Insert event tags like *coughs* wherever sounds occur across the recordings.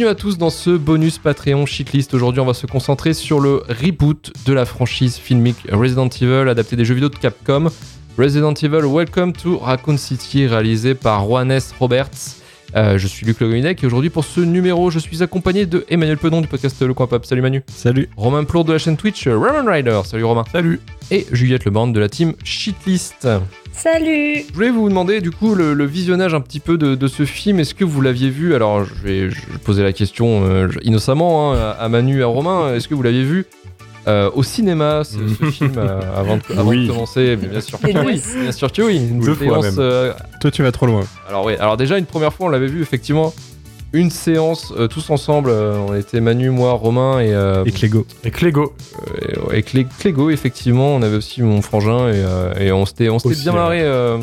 Bienvenue à tous dans ce bonus Patreon Shitlist. Aujourd'hui, on va se concentrer sur le reboot de la franchise filmique Resident Evil, adapté des jeux vidéo de Capcom. Resident Evil Welcome to Raccoon City, réalisé par Juanes Roberts. Euh, je suis Luc Legominec et aujourd'hui pour ce numéro, je suis accompagné de Emmanuel Pedon du podcast Le Coin Pop. Salut Manu. Salut. Romain Plourde de la chaîne Twitch Roman Rider. Salut Romain. Salut. Et Juliette Leborn de la team Shitlist. Salut Je voulais vous demander du coup le, le visionnage un petit peu de, de ce film. Est-ce que vous l'aviez vu? Alors je vais, je vais poser la question euh, innocemment hein, à Manu et à Romain. Est-ce que vous l'aviez vu? Euh, au cinéma ce, ce film euh, avant, de, avant Oui. de commencer Mais Bien sûr que oui. Bien sûr que oui. Une Deux fois séance, même. euh, Toi, tu vas trop loin. alors oui. Alors déjà une première fois on l'avait vu effectivement. Une séance euh, tous ensemble. euh, on était Manu, moi, Romain et euh, Et Clégo. Et Clégo. et- et Clé- Clégo, effectivement, on avait aussi mon frangin et, euh, et on s'était on s'était bien marré euh,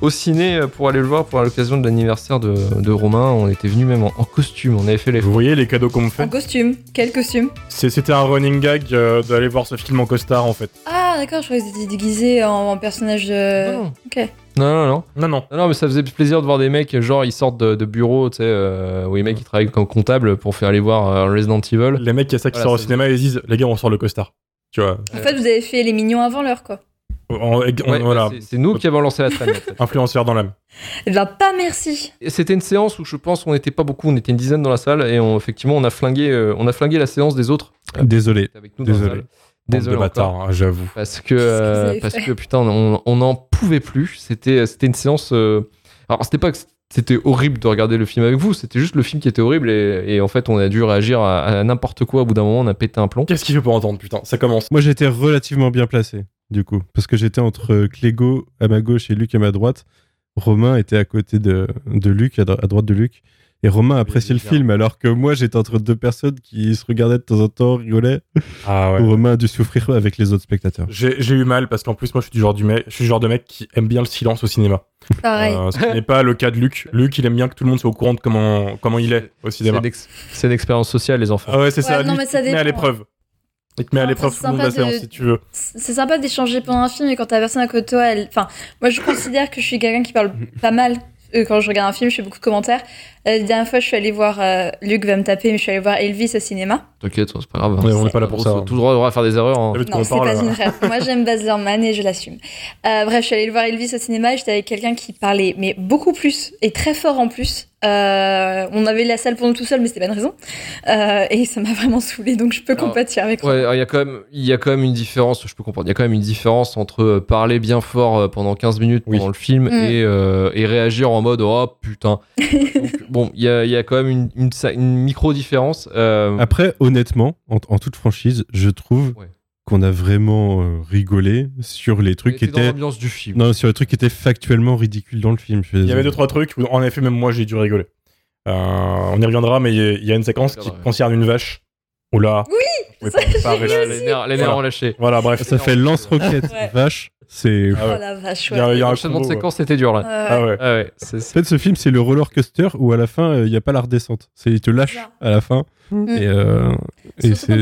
au ciné pour aller le voir pour l'occasion de l'anniversaire de, de Romain. On était venu même en, en costume, on avait fait les. Vous voyez les cadeaux qu'on me En fait costume. Quel costume C'est- C'était un running gag euh, d'aller voir ce film en costard en fait. Ah d'accord, je croyais que c'était déguisé en, en personnage de... Non. Ok. Non, non, non, Non, non. non, non, mais ça faisait plaisir de voir des mecs, genre ils sortent de, de bureau, tu sais, euh, où les mecs ils travaillent comme comptable pour faire aller voir euh, Resident Evil. Les mecs, il y a ça qui Voilà, sort au cinéma et ils disent Les gars, on sort le costard. Tu vois. En fait, vous avez fait les mignons avant l'heure, quoi. On- on- Ouais, voilà. c'est- nous qui avons lancé la traîne. en fait. *laughs* Influenceur dans l'âme. Eh ben, pas merci. C'était une séance où je pense on n'était pas beaucoup, on était une dizaine dans la salle et on, effectivement on a flingué, euh, on a flingué la séance des autres. euh, Désolé. avec nous dans la Désolé. Désolé de bâtards, hein, j'avoue. parce que euh, parce que putain on n'en pouvait plus c'était c'était une séance euh, alors c'était pas que c'était horrible de regarder le film avec vous c'était juste le film qui était horrible et, et en fait on a dû réagir à, à n'importe quoi au bout d'un moment on a pété un plomb Qu'est-ce qu'il fait pour entendre, putain Ça commence. Moi, j'étais relativement bien placé, du coup. Parce que j'étais entre Clégo à ma gauche et Luc à ma droite. Romain était à côté de, de Luc, à, dro- à droite de Luc. Et Romain appréciait le film, alors que moi, j'étais entre deux personnes qui se regardaient de temps en temps, rigolaient. Ah ouais. Romain a dû souffrir avec les autres spectateurs. J'ai eu mal parce qu'en plus, moi, je suis du genre, du mec, je suis du genre de mec qui aime bien le silence au cinéma. Pareil. Euh, ce qui n'est pas le cas de Luc. Luc, il aime bien que tout le monde soit au courant de comment, comment il est au c'est cinéma. c'est d'expérience sociale les enfants Ah ouais, c'est ça. Non, mais ça il te met à dépend. l'épreuve. Il te met à l'épreuve c'est tout le long de la sympa de- séance si tu veux. C'est sympa d'échanger pendant un film et quand t'as personne à côté de toi, elle... Enfin, moi je considère que je suis quelqu'un qui parle pas mal. Euh, Quand je regarde un film, je fais beaucoup de commentaires. Euh, La dernière fois, je suis allée voir... euh, Luc va me taper, mais je suis allée voir Elvis au cinéma. t'inquiète c'est pas grave Ouais, on n'est pas là pour ça. tout le droit droit à faire des erreurs hein. Quoi Non, on c'est pas une rêve. Moi, j'aime Baz Luhrmann et je l'assume. Euh, bref, je suis allée le voir Elvis au cinéma et j'étais avec quelqu'un qui parlait, mais beaucoup plus et très fort en plus. Euh, on avait la salle pour nous tout seul, mais c'était pas une raison. Euh, et ça m'a vraiment saoulé, donc je peux Alors, compatir avec Ouais, il y a quand même, il y a quand même une différence. Je peux comprendre. Il y a quand même une différence entre euh, parler bien fort pendant 15 minutes Oui. pendant le film Mm. et, euh, et réagir en mode oh putain. *laughs* Donc, bon, il y a, il y a quand même une, une, sa- une micro différence. Euh, Après, honnêtement, en, en toute franchise, je trouve Ouais. Qu'on a vraiment euh, rigolé sur les trucs qui dans étaient... l'ambiance du film. Non, sur les trucs qui étaient factuellement ridicules dans le film. Il y avait deux, trois trucs où, en effet, même moi, j'ai dû rigoler. Euh, on y reviendra, mais il y a- il y, a une séquence qui concerne une vache. Oula. Oui, ça, pas- pas. Voilà, les nerfs, les nerfs Voilà. ont lâché. Voilà, bref. Ça fait lance-roquette, Ouais. vache. C'est... Ah Oh ouais. la vache, Il y a, ouais. il y a un L'enchaînement de combo, séquences, c'était dur là. Ah ouais. Ah ouais, c'est- En fait, ce film, c'est le roller coaster où à la fin, euh, il n'y a pas la redescente. C'est il te lâche à la fin. Mm. Et, euh, et l'as c'est-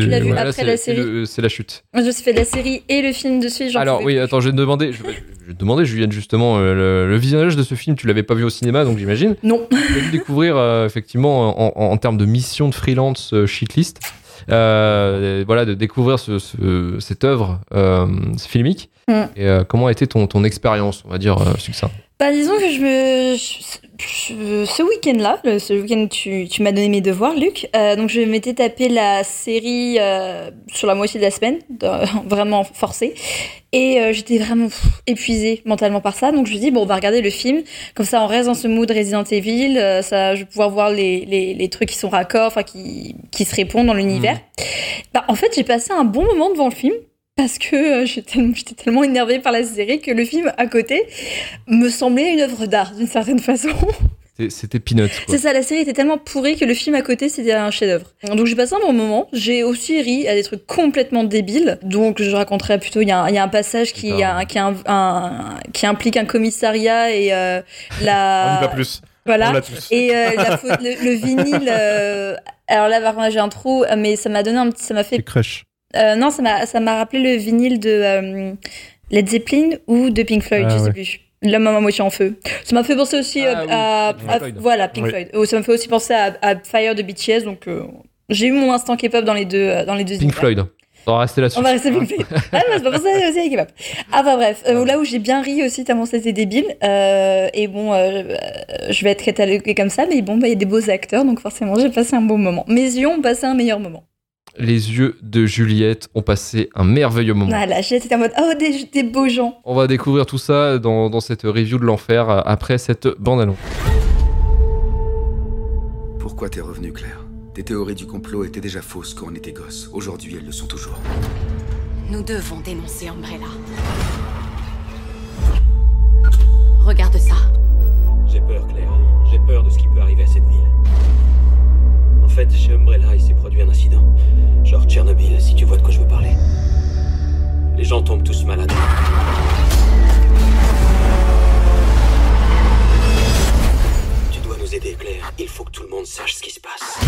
la c'est série. c'est la chute. Moi, je me suis fait de la série et le film de suite. j'en Alors oui, plus. attends, je vais te demander, je vais, je vais te demander, Juliette, justement, euh, le, le visionnage de ce film, tu l'avais pas vu au cinéma, donc j'imagine. Non. Tu as dû découvrir euh, effectivement en, en- en termes de mission de freelance euh, shitlist, euh, voilà, de découvrir ce, ce- cette œuvre euh, filmique. Mm. Et euh, comment a été ton, ton expérience, on va dire, euh, succinct Bah, disons que je me. je- je- ce week-end-là, ce week-end, tu, tu m'as donné mes devoirs, Luc. Euh, donc, je m'étais tapé la série euh, sur la moitié de la semaine, *laughs* vraiment forcée. Et j'étais vraiment pff, épuisée mentalement par ça. Donc, je me dis, bon, on va regarder le film. Comme ça, on reste dans ce mood Resident Evil. ça, je vais pouvoir voir les, les, les trucs qui sont raccords, enfin, qui, qui se répondent dans l'univers. Bah, en fait, j'ai passé un bon moment devant le film. Parce que euh, j'étais tellement, énervée par la série que le film à côté me semblait une œuvre d'art d'une certaine façon. *laughs* C'était- quoi. C'est ça, la série était tellement pourrie que le film à côté c'était un chef-d'œuvre. Donc j'ai passé un bon moment. J'ai aussi ri à des trucs complètement débiles. Donc je raconterai plutôt. Il y, a un- il y a un passage qui, Putain. a- qui, a un- un- qui implique un commissariat et euh, la. On dit pas plus. Voilà. tous. Et euh, la *laughs* faute- le, le vinyle. euh, alors là, par contre, j'ai un trou, mais ça m'a donné un petit. Ça m'a fait c'est crush. Euh, non, ça m'a ça m'a rappelé le vinyle de euh, Led Zeppelin ou de Pink Floyd, Ah je sais ouais. plus. L'homme à moitié en feu. Ça m'a fait penser aussi Ah euh, oui, à, Pink à- Floyd. voilà Pink Oui. Floyd. Oh, ça m'a fait aussi penser à, à Fire de BTS. Donc euh, j'ai eu mon instant K-pop dans les deux dans les deux. Pink univers. Floyd. On va rester là-dessus. On va rester Pink Floyd. *laughs* Ah bah, c'est pas pour ça aussi avec K-pop. Ah bah bref, euh, là où j'ai bien ri aussi tellement c'était débile. euh, et bon, je vais être cataloguée comme ça, mais bon, bah, il y a des beaux acteurs, donc forcément j'ai passé un bon moment. Mes yeux ont passé un meilleur moment. Les yeux de Juliette ont passé un merveilleux moment. Voilà, j'étais en mode oh des, des beaux gens. On va découvrir tout ça dans, dans cette review de l'enfer euh, après cette bande-annonce. Pourquoi t'es revenu, Claire? Tes théories du complot étaient déjà fausses quand on était gosse. Aujourd'hui, elles le sont toujours. Nous devons dénoncer Umbrella. Regarde ça. J'ai peur, Claire. J'ai peur de ce qui peut arriver à cette fait, chez Umbrella, il s'est produit un incident. Genre Tchernobyl, si tu vois de quoi je veux parler. Les gens tombent tous malades. Tu dois nous aider, Claire. Il faut que tout le monde sache ce qui se passe.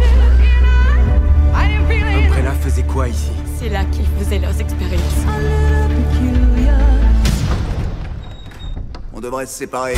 Head, and I, I didn't feel it. Umbrella faisait quoi ici? C'est là qu'ils faisaient leurs expériences. Devrait se séparer.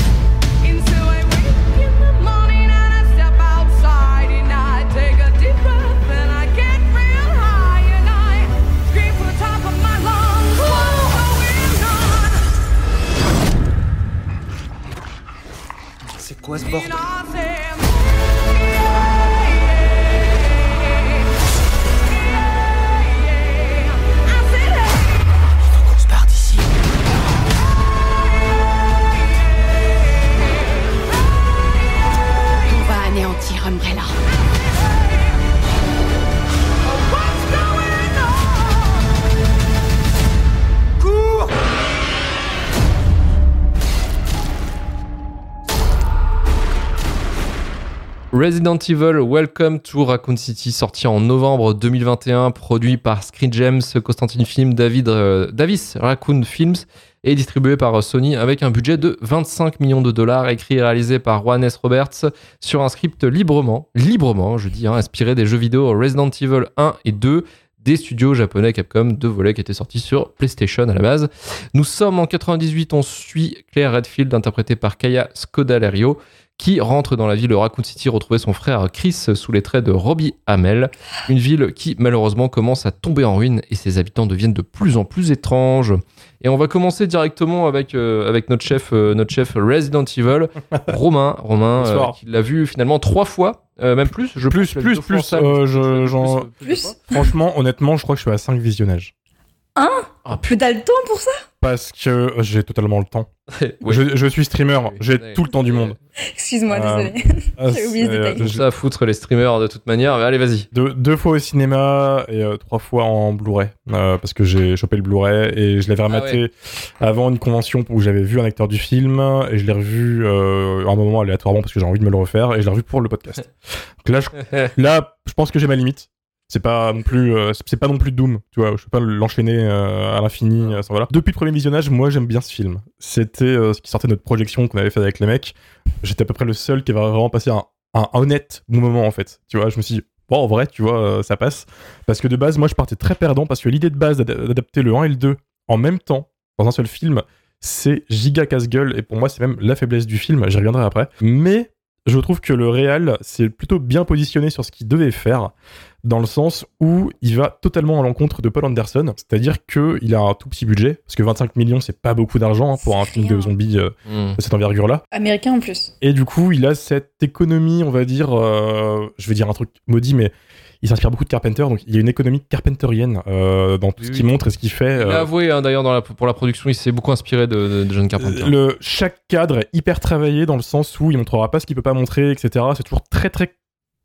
Resident Evil Welcome to Raccoon City, sorti en novembre 2021, produit par Screen Gems, Constantine Film, David, euh, Davis Raccoon Films et distribué par Sony avec un budget de 25 millions de dollars, écrit et réalisé par Juan S. Roberts sur un script librement, librement, je dis, hein, inspiré des jeux vidéo Resident Evil 1 et 2 des studios japonais Capcom, deux volets qui étaient sortis sur PlayStation à la base. Nous sommes en 98, on suit Claire Redfield, interprétée par Kaya Scodelario, qui rentre dans la ville de Raccoon City retrouver son frère Chris sous les traits de Robbie Hamel. Une ville qui malheureusement commence à tomber en ruine et ses habitants deviennent de plus en plus étranges. Et on va commencer directement avec, euh, avec notre, chef, euh, notre chef Resident Evil, *laughs* Romain, Romain euh, Bonsoir. qui l'a vu finalement trois fois, euh, même plus. Je Plus, plus, plus, euh, je plus, plus. Franchement, honnêtement, je crois que je suis à 5 visionnages. Ah, Plus t'as le temps pour ça Parce que euh, j'ai totalement le temps. *laughs* Ouais. Je, je suis streamer, Oui, j'ai oui. tout le temps du monde. Excuse-moi, Euh, désolé. *laughs* Ah, J'ai oublié euh, Ça à foutre les streamers de toute manière, mais allez vas-y. Deux, deux fois au cinéma et euh, trois fois en Blu-ray euh, parce que j'ai chopé le Blu-ray et je l'avais Ah rematé avant une convention où j'avais vu un acteur du film et je l'ai revu euh, à un moment aléatoirement parce que j'ai envie de me le refaire et je l'ai revu pour le podcast. *laughs* Donc là, je, là, je pense que j'ai ma limite. C'est pas non plus, euh, c'est pas non plus Doom, tu vois. Je peux pas l'enchaîner euh, à l'infini. euh, voilà. Depuis le premier visionnage, moi j'aime bien ce film. C'était ce qui sortait de notre projection qu'on avait fait avec les mecs. J'étais à peu près le seul qui avait vraiment passé un, honnête moment en fait. Tu vois, je me suis dit, bon, en vrai, tu vois, ça passe. Parce que de base, moi je partais très perdant parce que l'idée de base d'ad- d'adapter le 1 et le 2 en même temps, dans un seul film, c'est giga casse-gueule et pour moi c'est même la faiblesse du film, j'y reviendrai après. Mais je trouve que le réal s'est plutôt bien positionné sur ce qu'il devait faire, dans le sens où il va totalement à l'encontre de Paul Anderson, c'est-à-dire qu'il a un tout petit budget, parce que 25 millions c'est pas beaucoup d'argent hein, pour un film de zombies euh, Hmm. de cette envergure-là. Américain en plus. Et du coup, il a cette économie, on va dire, euh, je vais dire un truc maudit, mais il s'inspire beaucoup de Carpenter, donc il y a une économie carpenterienne euh, dans tout Oui, ce oui. qu'il montre et ce qu'il fait. Il euh, a avoué hein, d'ailleurs la- pour la production, il s'est beaucoup inspiré de, de, de John Carpenter. le, chaque cadre est hyper travaillé dans le sens où il montrera pas ce qu'il peut pas montrer, etc. C'est toujours très très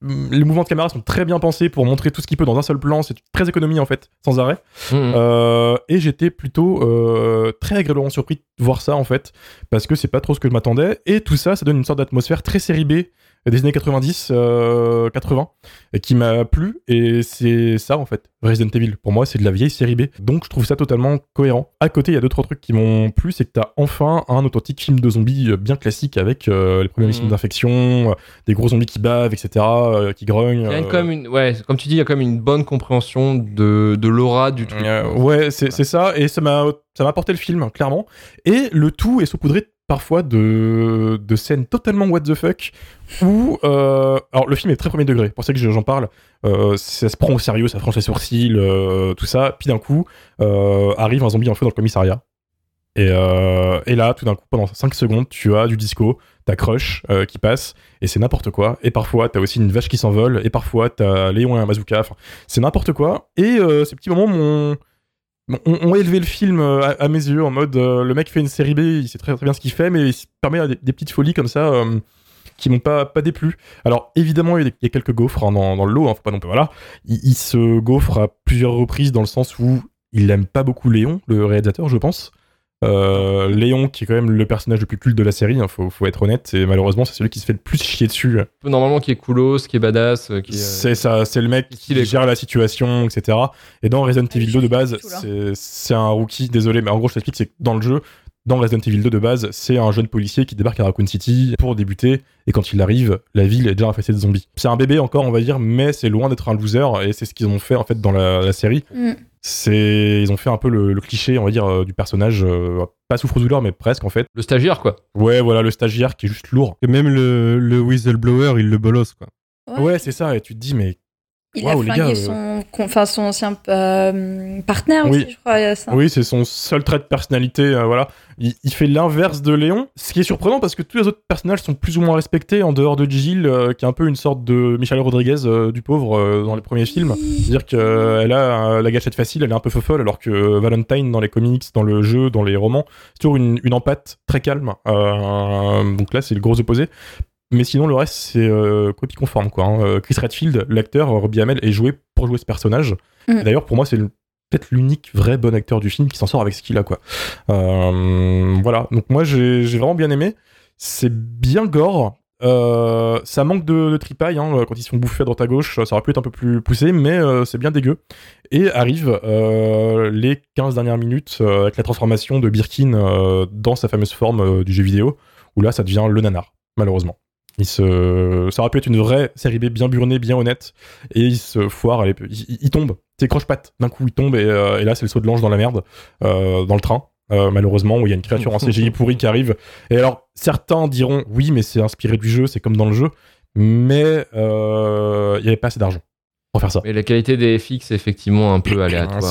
mm, les mouvements de caméra sont très bien pensés pour montrer tout ce qu'il peut dans un seul plan. C'est très économie en fait, sans arrêt. Mhm. Euh, et j'étais plutôt euh, très agréablement surpris de voir ça en fait, parce que c'est pas trop ce que je m'attendais. Et tout ça, ça donne une sorte d'atmosphère très série B des années 90, euh, 80, et qui m'a plu. Et c'est ça en fait, Resident Evil. Pour moi, c'est de la vieille série B. Donc je trouve ça totalement cohérent. À côté, il y a deux trois trucs qui m'ont plu, c'est que t'as enfin un authentique film de zombies euh, bien classique avec euh, les premiers Mhm. signes d'infection, euh, des gros zombies qui bavent, etc., euh, qui grognent. Il y a euh, comme une, ouais, comme tu dis, il y a comme une bonne compréhension de, de l'aura du truc. Euh, ouais, c'est c'est ça, et ça m'a ça m'a apporté le film, clairement. Et le tout est saupoudré parfois de, de scènes totalement what the fuck, où... euh, alors, le film est très premier degré, pour ça que j'en parle. Euh, ça se prend au sérieux, ça franchit les sourcils, euh, tout ça. Puis d'un coup, arrive un zombie en feu dans le commissariat. Et, et là, tout d'un coup, pendant 5 secondes, tu as du disco, ta crush qui passe, et c'est n'importe quoi. Et parfois, t'as aussi une vache qui s'envole, et parfois, t'as Léon et un bazooka. C'est n'importe quoi. Et ces petits moments m'ont ont, ont élevé le film euh, à, mes yeux en mode euh, le mec fait une série B, il sait très, très bien ce qu'il fait, mais il se permet des, petites folies comme ça euh, qui m'ont pas, déplu. Alors évidemment, il y a, a quelques gaufres hein, dans, dans le lot, hein, pas non plus. Voilà, il, il se gaufre à plusieurs reprises dans le sens où il aime pas beaucoup Léon, le réalisateur, je pense. Euh, Léon, qui est quand même le personnage le plus culte de la série, hein, faut, faut être honnête, et malheureusement, c'est celui qui se fait le plus chier dessus. Normalement, qui est coolos, qui est badass, euh, qui est, euh, C'est ça, c'est le mec qui gère la situation, etc. Et dans Resident Ah, Evil je 2 de base, c'est- c'est un rookie, désolé, mais en gros, je t'explique, c'est que dans le jeu, dans Resident Evil 2 de base, c'est un jeune policier qui débarque à Raccoon City pour débuter, et quand il arrive, la ville est déjà infestée de zombies. C'est un bébé encore, on va dire, mais c'est loin d'être un loser, et c'est ce qu'ils ont fait en fait dans la, la série. Mm. C'est, ils ont fait un peu le, le cliché, on va dire, euh, du personnage, euh, pas souffre-douleur, mais presque en fait. le stagiaire, quoi. Ouais, voilà, le stagiaire qui est juste lourd. Et même le, le whistleblower, il le bolosse, quoi. Ouais, c'est ça, et tu te dis, mais Il Waouh, a flingué gars, son, con- enfin, son ancien euh, partenaire Oui. aussi, je crois. euh, Ça. Oui, c'est son seul trait de personnalité. euh, voilà, il, il fait l'inverse de Léon, ce qui est surprenant parce que tous les autres personnages sont plus ou moins respectés en dehors de Jill, euh, qui est un peu une sorte de Michel Rodriguez euh, du pauvre euh, dans les premiers films. C'est-à-dire qu'elle a euh, la gâchette facile, elle est un peu folle, alors que Valentine dans les comics, dans le jeu, dans les romans, c'est toujours une, une empathie très calme. Euh, donc là, c'est le gros opposé. Mais sinon, le reste, c'est euh, copie conforme. Quoi, hein. Euh, Chris Redfield, l'acteur, euh, Robbie Hamel, est joué pour jouer ce personnage. Mm. D'ailleurs, pour moi, c'est peut-être l'unique vrai bon acteur du film qui s'en sort avec ce qu'il a. Quoi. Euh, voilà, donc moi, j'ai vraiment bien aimé. C'est bien gore. Euh, ça manque de, de tripaille hein, quand ils se font bouffer à droite à gauche, ça aurait pu être un peu plus poussé, mais euh, c'est bien dégueu. Et arrivent euh, les 15 dernières minutes avec la transformation de Birkin dans sa fameuse forme du jeu vidéo, où là ça devient le nanar, malheureusement. Il se... Ça aurait pu être une vraie série B bien burnée, bien honnête, et il se foire, elle est- il, il- il tombe, c'est croche-patte, d'un coup il tombe, et, euh, et là c'est le saut de l'ange dans la merde, euh, dans le train. euh, malheureusement, où il y a une créature en *laughs* CGI pourri qui arrive. Et alors, certains diront oui, mais c'est inspiré du jeu, c'est comme dans le jeu, mais euh, il n'y avait pas assez d'argent pour faire ça. Mais la qualité des FX est effectivement un peu aléatoire.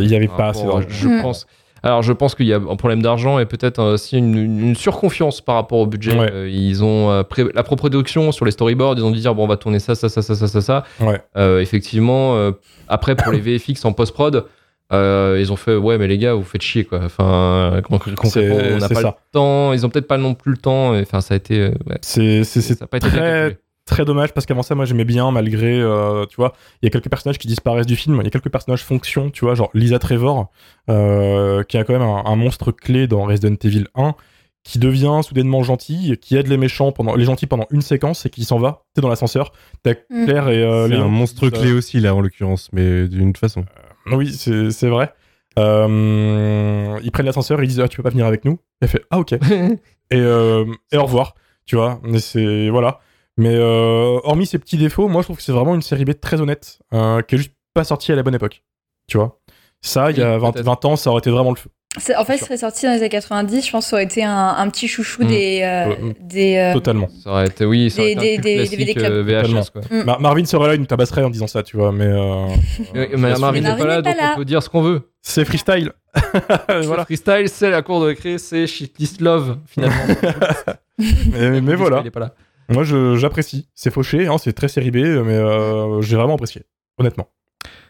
Il n'y avait Par pas assez d'argent. Je Mm. pense. Alors, je pense qu'il y a un problème d'argent et peut-être aussi une, une surconfiance par rapport au budget. Ouais. Euh, ils ont euh, la production sur les storyboards. Ils ont dit dire bon, on va tourner ça, ça, ça, ça, ça, ça, ça. Ouais. Euh, effectivement, euh, après pour les *coughs* VFX en post prod. euh, ils ont fait ouais mais les gars vous faites chier quoi enfin concrètement on n'a pas ça. le temps ils ont peut-être pas non plus le temps enfin ça a été euh, ouais, C'est, ça a pas été très. Très dommage parce qu'avant ça, moi j'aimais bien, malgré, euh, tu vois, il y a quelques personnages qui disparaissent du film, il y a quelques personnages fonction, tu vois, genre Lisa Trevor, euh, qui a quand même un, un monstre clé dans Resident Evil 1, qui devient soudainement gentil, qui aide les méchants pendant, les gentils pendant une séquence et qui s'en va, tu sais, dans l'ascenseur. T'as Mm. Claire et euh, un monstre clé aussi, là, en l'occurrence, mais d'une façon. Oui, c'est, c'est vrai. Euh, ils prennent l'ascenseur, ils disent ah, tu peux pas venir avec nous. Elle fait ah ok. *laughs* et, euh, et au revoir, tu vois. Mais c'est voilà. Mais euh, hormis ces petits défauts, moi je trouve que c'est vraiment une série B très honnête, euh, qui est juste pas sortie à la bonne époque, tu vois? Ça, il y a Oui, 20, peut-être. 20 ans, ça aurait été vraiment le feu. C'est- En fait, ce serait sorti dans les années 90. Je pense que ça aurait été un, un petit chouchou Mm. des. euh, Euh, des euh, Totalement. ça aurait été oui ça aurait Des- été un des- des euh, Totalement. VHS quoi. Mm. Mar- Marvin serait là, il nous tabasserait en disant ça, tu vois. Mais euh, *laughs* Mais- mais Marvin n'est pas là donc là. on peut dire ce qu'on veut c'est freestyle. *laughs* voilà. freestyle c'est la cour de récré c'est shitlist love finalement *laughs* Mais, mais voilà. il est pas là Moi, j'apprécie. C'est fauché, hein, c'est très série B, mais euh, j'ai vraiment apprécié, honnêtement.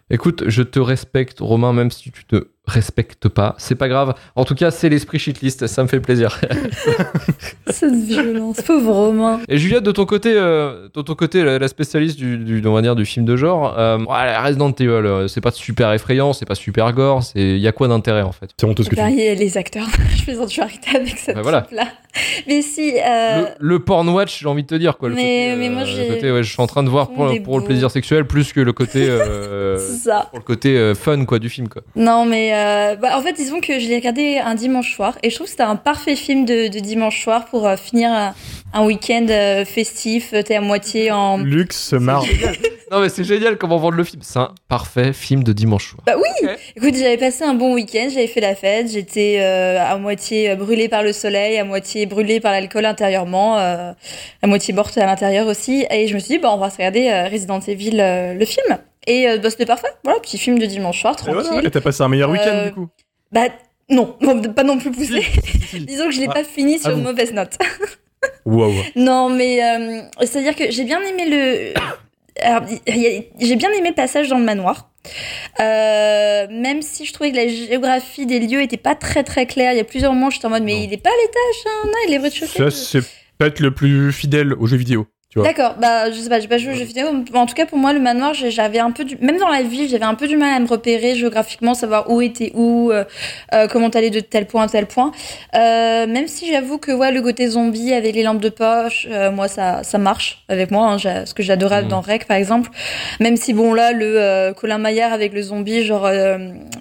Écoute, je te respecte, Romain, même si tu te respecte pas. C'est pas grave. En tout cas, c'est l'esprit shitlist. Ça me fait plaisir. *laughs* Cette violence, pauvre Romain. Et Juliette, de ton côté, euh, de ton côté, la, la spécialiste du, du, on va dire, du film de genre, euh, Resident Evil, euh, c'est pas super effrayant, c'est pas super gore, c'est, y a quoi d'intérêt en fait? C'est honteux ce que tu dis. Les acteurs, *laughs* je plaisante, je vais arrêter avec cette Bah voilà. là Mais si, euh, le, le porn watch, j'ai envie de te dire quoi. Le Mais- côté, mais moi, le j'ai- côté, ouais, je suis en train de voir pour, pour le plaisir sexuel plus que le côté, *laughs* euh, c'est ça. pour le côté euh, fun quoi du film quoi. Non, mais euh, bah, en fait, disons que je l'ai regardé un dimanche soir et je trouve que c'était un parfait film de, de dimanche soir pour euh, finir un, un week-end euh, festif. euh, T'es à moitié en. Luc se marre. Non mais c'est génial comment vendre le film. C'est un parfait film de dimanche soir. Bah oui Écoute, j'avais passé un bon week-end, j'avais fait la fête, j'étais euh, à moitié brûlée par le soleil, à moitié brûlée par l'alcool intérieurement, euh, à moitié morte à l'intérieur aussi. Et je me suis dit, bah, on va se regarder euh, Resident Evil, euh, le film. Et euh, bah, c'était parfait. Voilà, petit film de dimanche soir, Et tranquille. voilà, et t'as passé un meilleur week-end Euh, du coup. Bah non, bon, *laughs* pas non plus poussé. *laughs* Disons que je l'ai Ah. pas fini sur Ah une bon. mauvaise note. Waouh. *laughs* Non, mais euh, c'est-à-dire que j'ai bien aimé le. *coughs* Alors, il y a- j'ai bien aimé le passage dans le manoir. Euh, même si je trouvais que la géographie des lieux était pas très très claire, il y a plusieurs moments j'étais en mode mais Non. il est pas à l'étage, hein, non, il est rez-de-chaussée. Ça, c'est peut-être le plus fidèle aux jeux vidéo. D'accord, bah je sais pas, j'ai pas joué aux jeux vidéo. En tout cas, pour moi, le manoir, j'avais un peu du. Même dans la ville, j'avais un peu du mal à me repérer géographiquement, savoir où était où, euh, euh, comment t'allais de tel point à tel point. Euh, même si j'avoue que ouais, le côté zombie avec les lampes de poche, moi, ça, ça marche avec moi. Hein, ce que j'adorais Mhm. dans Rec, par exemple. Même si, bon, là, le Colin Maillard avec le zombie, genre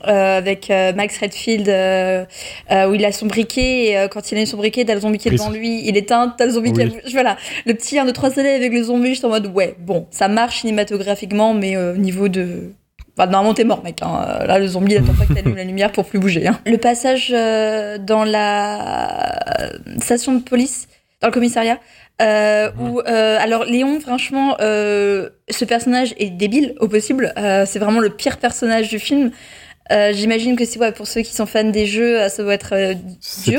avec Max Redfield, où il a son briquet, et quand il a son briquet, t'as le zombie qui est devant lui, il éteint, t'as le zombie qui Oui. a- Voilà le petit 1, 2, 3 avec le zombie, j'étais en mode ouais, bon, ça marche cinématographiquement, mais euh, au niveau de. Enfin, normalement, t'es mort, mec. hein. Euh, Là, le zombie, il attend pas que t'allumes la lumière pour plus bouger. hein. Le passage euh, dans la euh, station de police, dans le commissariat, euh, où. euh, alors, Léon, franchement, euh, ce personnage est débile au possible. Euh, c'est vraiment le pire personnage du film. Euh, J'imagine que c'est ouais, pour ceux qui sont fans des jeux, euh, ça doit être euh,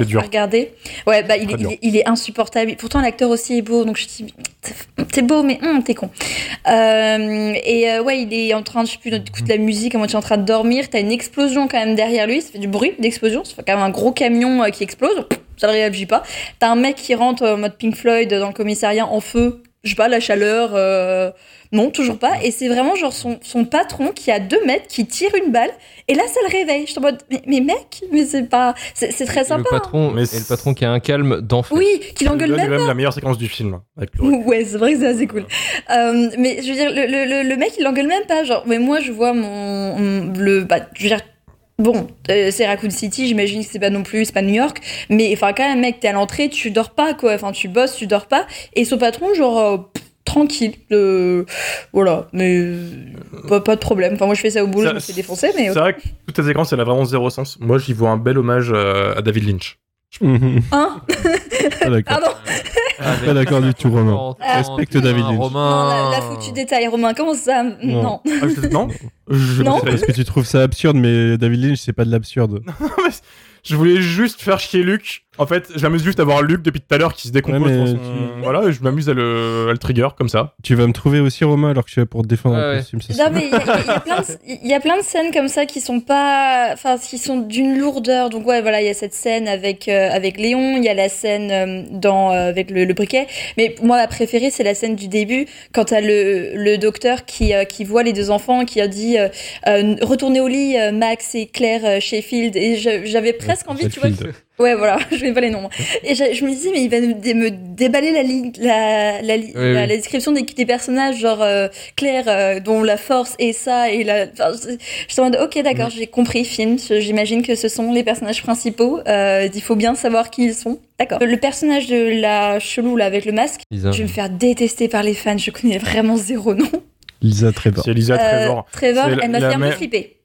dur, à regarder. Ouais, bah il, est- il, dur. est, il est insupportable. Pourtant l'acteur aussi est beau, donc je dis t'es- beau mais hum, t'es con. Euh, et ouais, il est en train je sais plus d'écouter de la musique, à moitié en train de dormir. T'as une explosion quand même derrière lui, ça fait du bruit d'explosion, ça fait quand même un gros camion qui explose. Ça ne réagit pas. T'as un mec qui rentre en mode Pink Floyd dans le commissariat en feu. Je sais pas, la chaleur. Euh, Non, toujours pas. Et c'est vraiment genre son, son patron qui a deux mètres qui tire une balle. Et là, ça le réveille. Je suis en mode, mais, mais mec, mais c'est pas. C'est c'est très sympa. le patron, Mais et le patron qui a un calme d'enfer. Oui, qui l'engueule Là, c'est même même la meilleure séquence du film. Avec le recul. Ouais, c'est vrai que c'est assez cool. Euh, mais je veux dire, le, le, le, le mec, il l'engueule même pas. Genre, mais moi, je vois mon. mon- le, bah, je veux dire, bon, euh, c'est Raccoon City, j'imagine que c'est pas non plus, c'est pas New York. Mais enfin, quand même, mec, t'es à l'entrée, tu dors pas, quoi. Enfin, tu bosses, tu dors pas. Et son patron, genre. euh, pff, tranquille euh, voilà mais euh, pas, pas de problème enfin moi je fais ça au boulot je me fais défoncer mais C'est vrai que toute cette séquence, elle a vraiment zéro sens. Moi, j'y vois un bel hommage euh, à David Lynch. *laughs* Hein Pas d'accord. pardon Pas d'accord du tout, Romain. Respecte David Lynch. Romain. non là, là faut que tu détailles Romain comment ça non, Ah, je- non je, Non. Parce que tu trouves ça absurde, mais David Lynch, c'est pas de l'absurde. *laughs* je voulais juste faire chier Luc. En fait, je m'amuse juste à voir Luc depuis tout à l'heure qui se décompose. Ouais, mais dans son- tu- Voilà, je m'amuse à le, à le trigger comme ça. Tu vas me trouver aussi, Romain, alors que suis là pour te défendre Ouais, un ouais. costume. ça, Non, mais il y, a- il y a plein de- il y a plein de scènes comme ça qui sont pas, enfin, qui sont d'une lourdeur. Donc ouais, voilà, il y a cette scène avec euh, avec Léon, il y a la scène euh, dans euh, avec le, le briquet. Mais pour moi, ma préférée, c'est la scène du début quand t'as le le docteur qui euh, qui voit les deux enfants, qui a dit euh, euh, retournez au lit, euh, Max et Claire euh, Sheffield. Et je- j'avais presque envie, tu vois. Ouais, voilà, *laughs* je connais pas les noms. Et je, je me disais, mais il va me, dé- me déballer la, ligne, la, la, li- Oui, la, oui. la description des, des personnages, genre euh, Claire, euh, dont la force est ça, et la. Enfin, je suis en mode, ok, d'accord, j'ai compris, film. J'imagine que ce sont les personnages principaux. Euh, il faut bien savoir qui ils sont. D'accord. Le personnage de la chelou, là, avec le masque, Lisa. je vais me faire détester par les fans. Je connais vraiment zéro nom. Lisa Trevor. C'est Elisa Euh, Trevor. Trevor, elle m'a fait un peu me- flipper.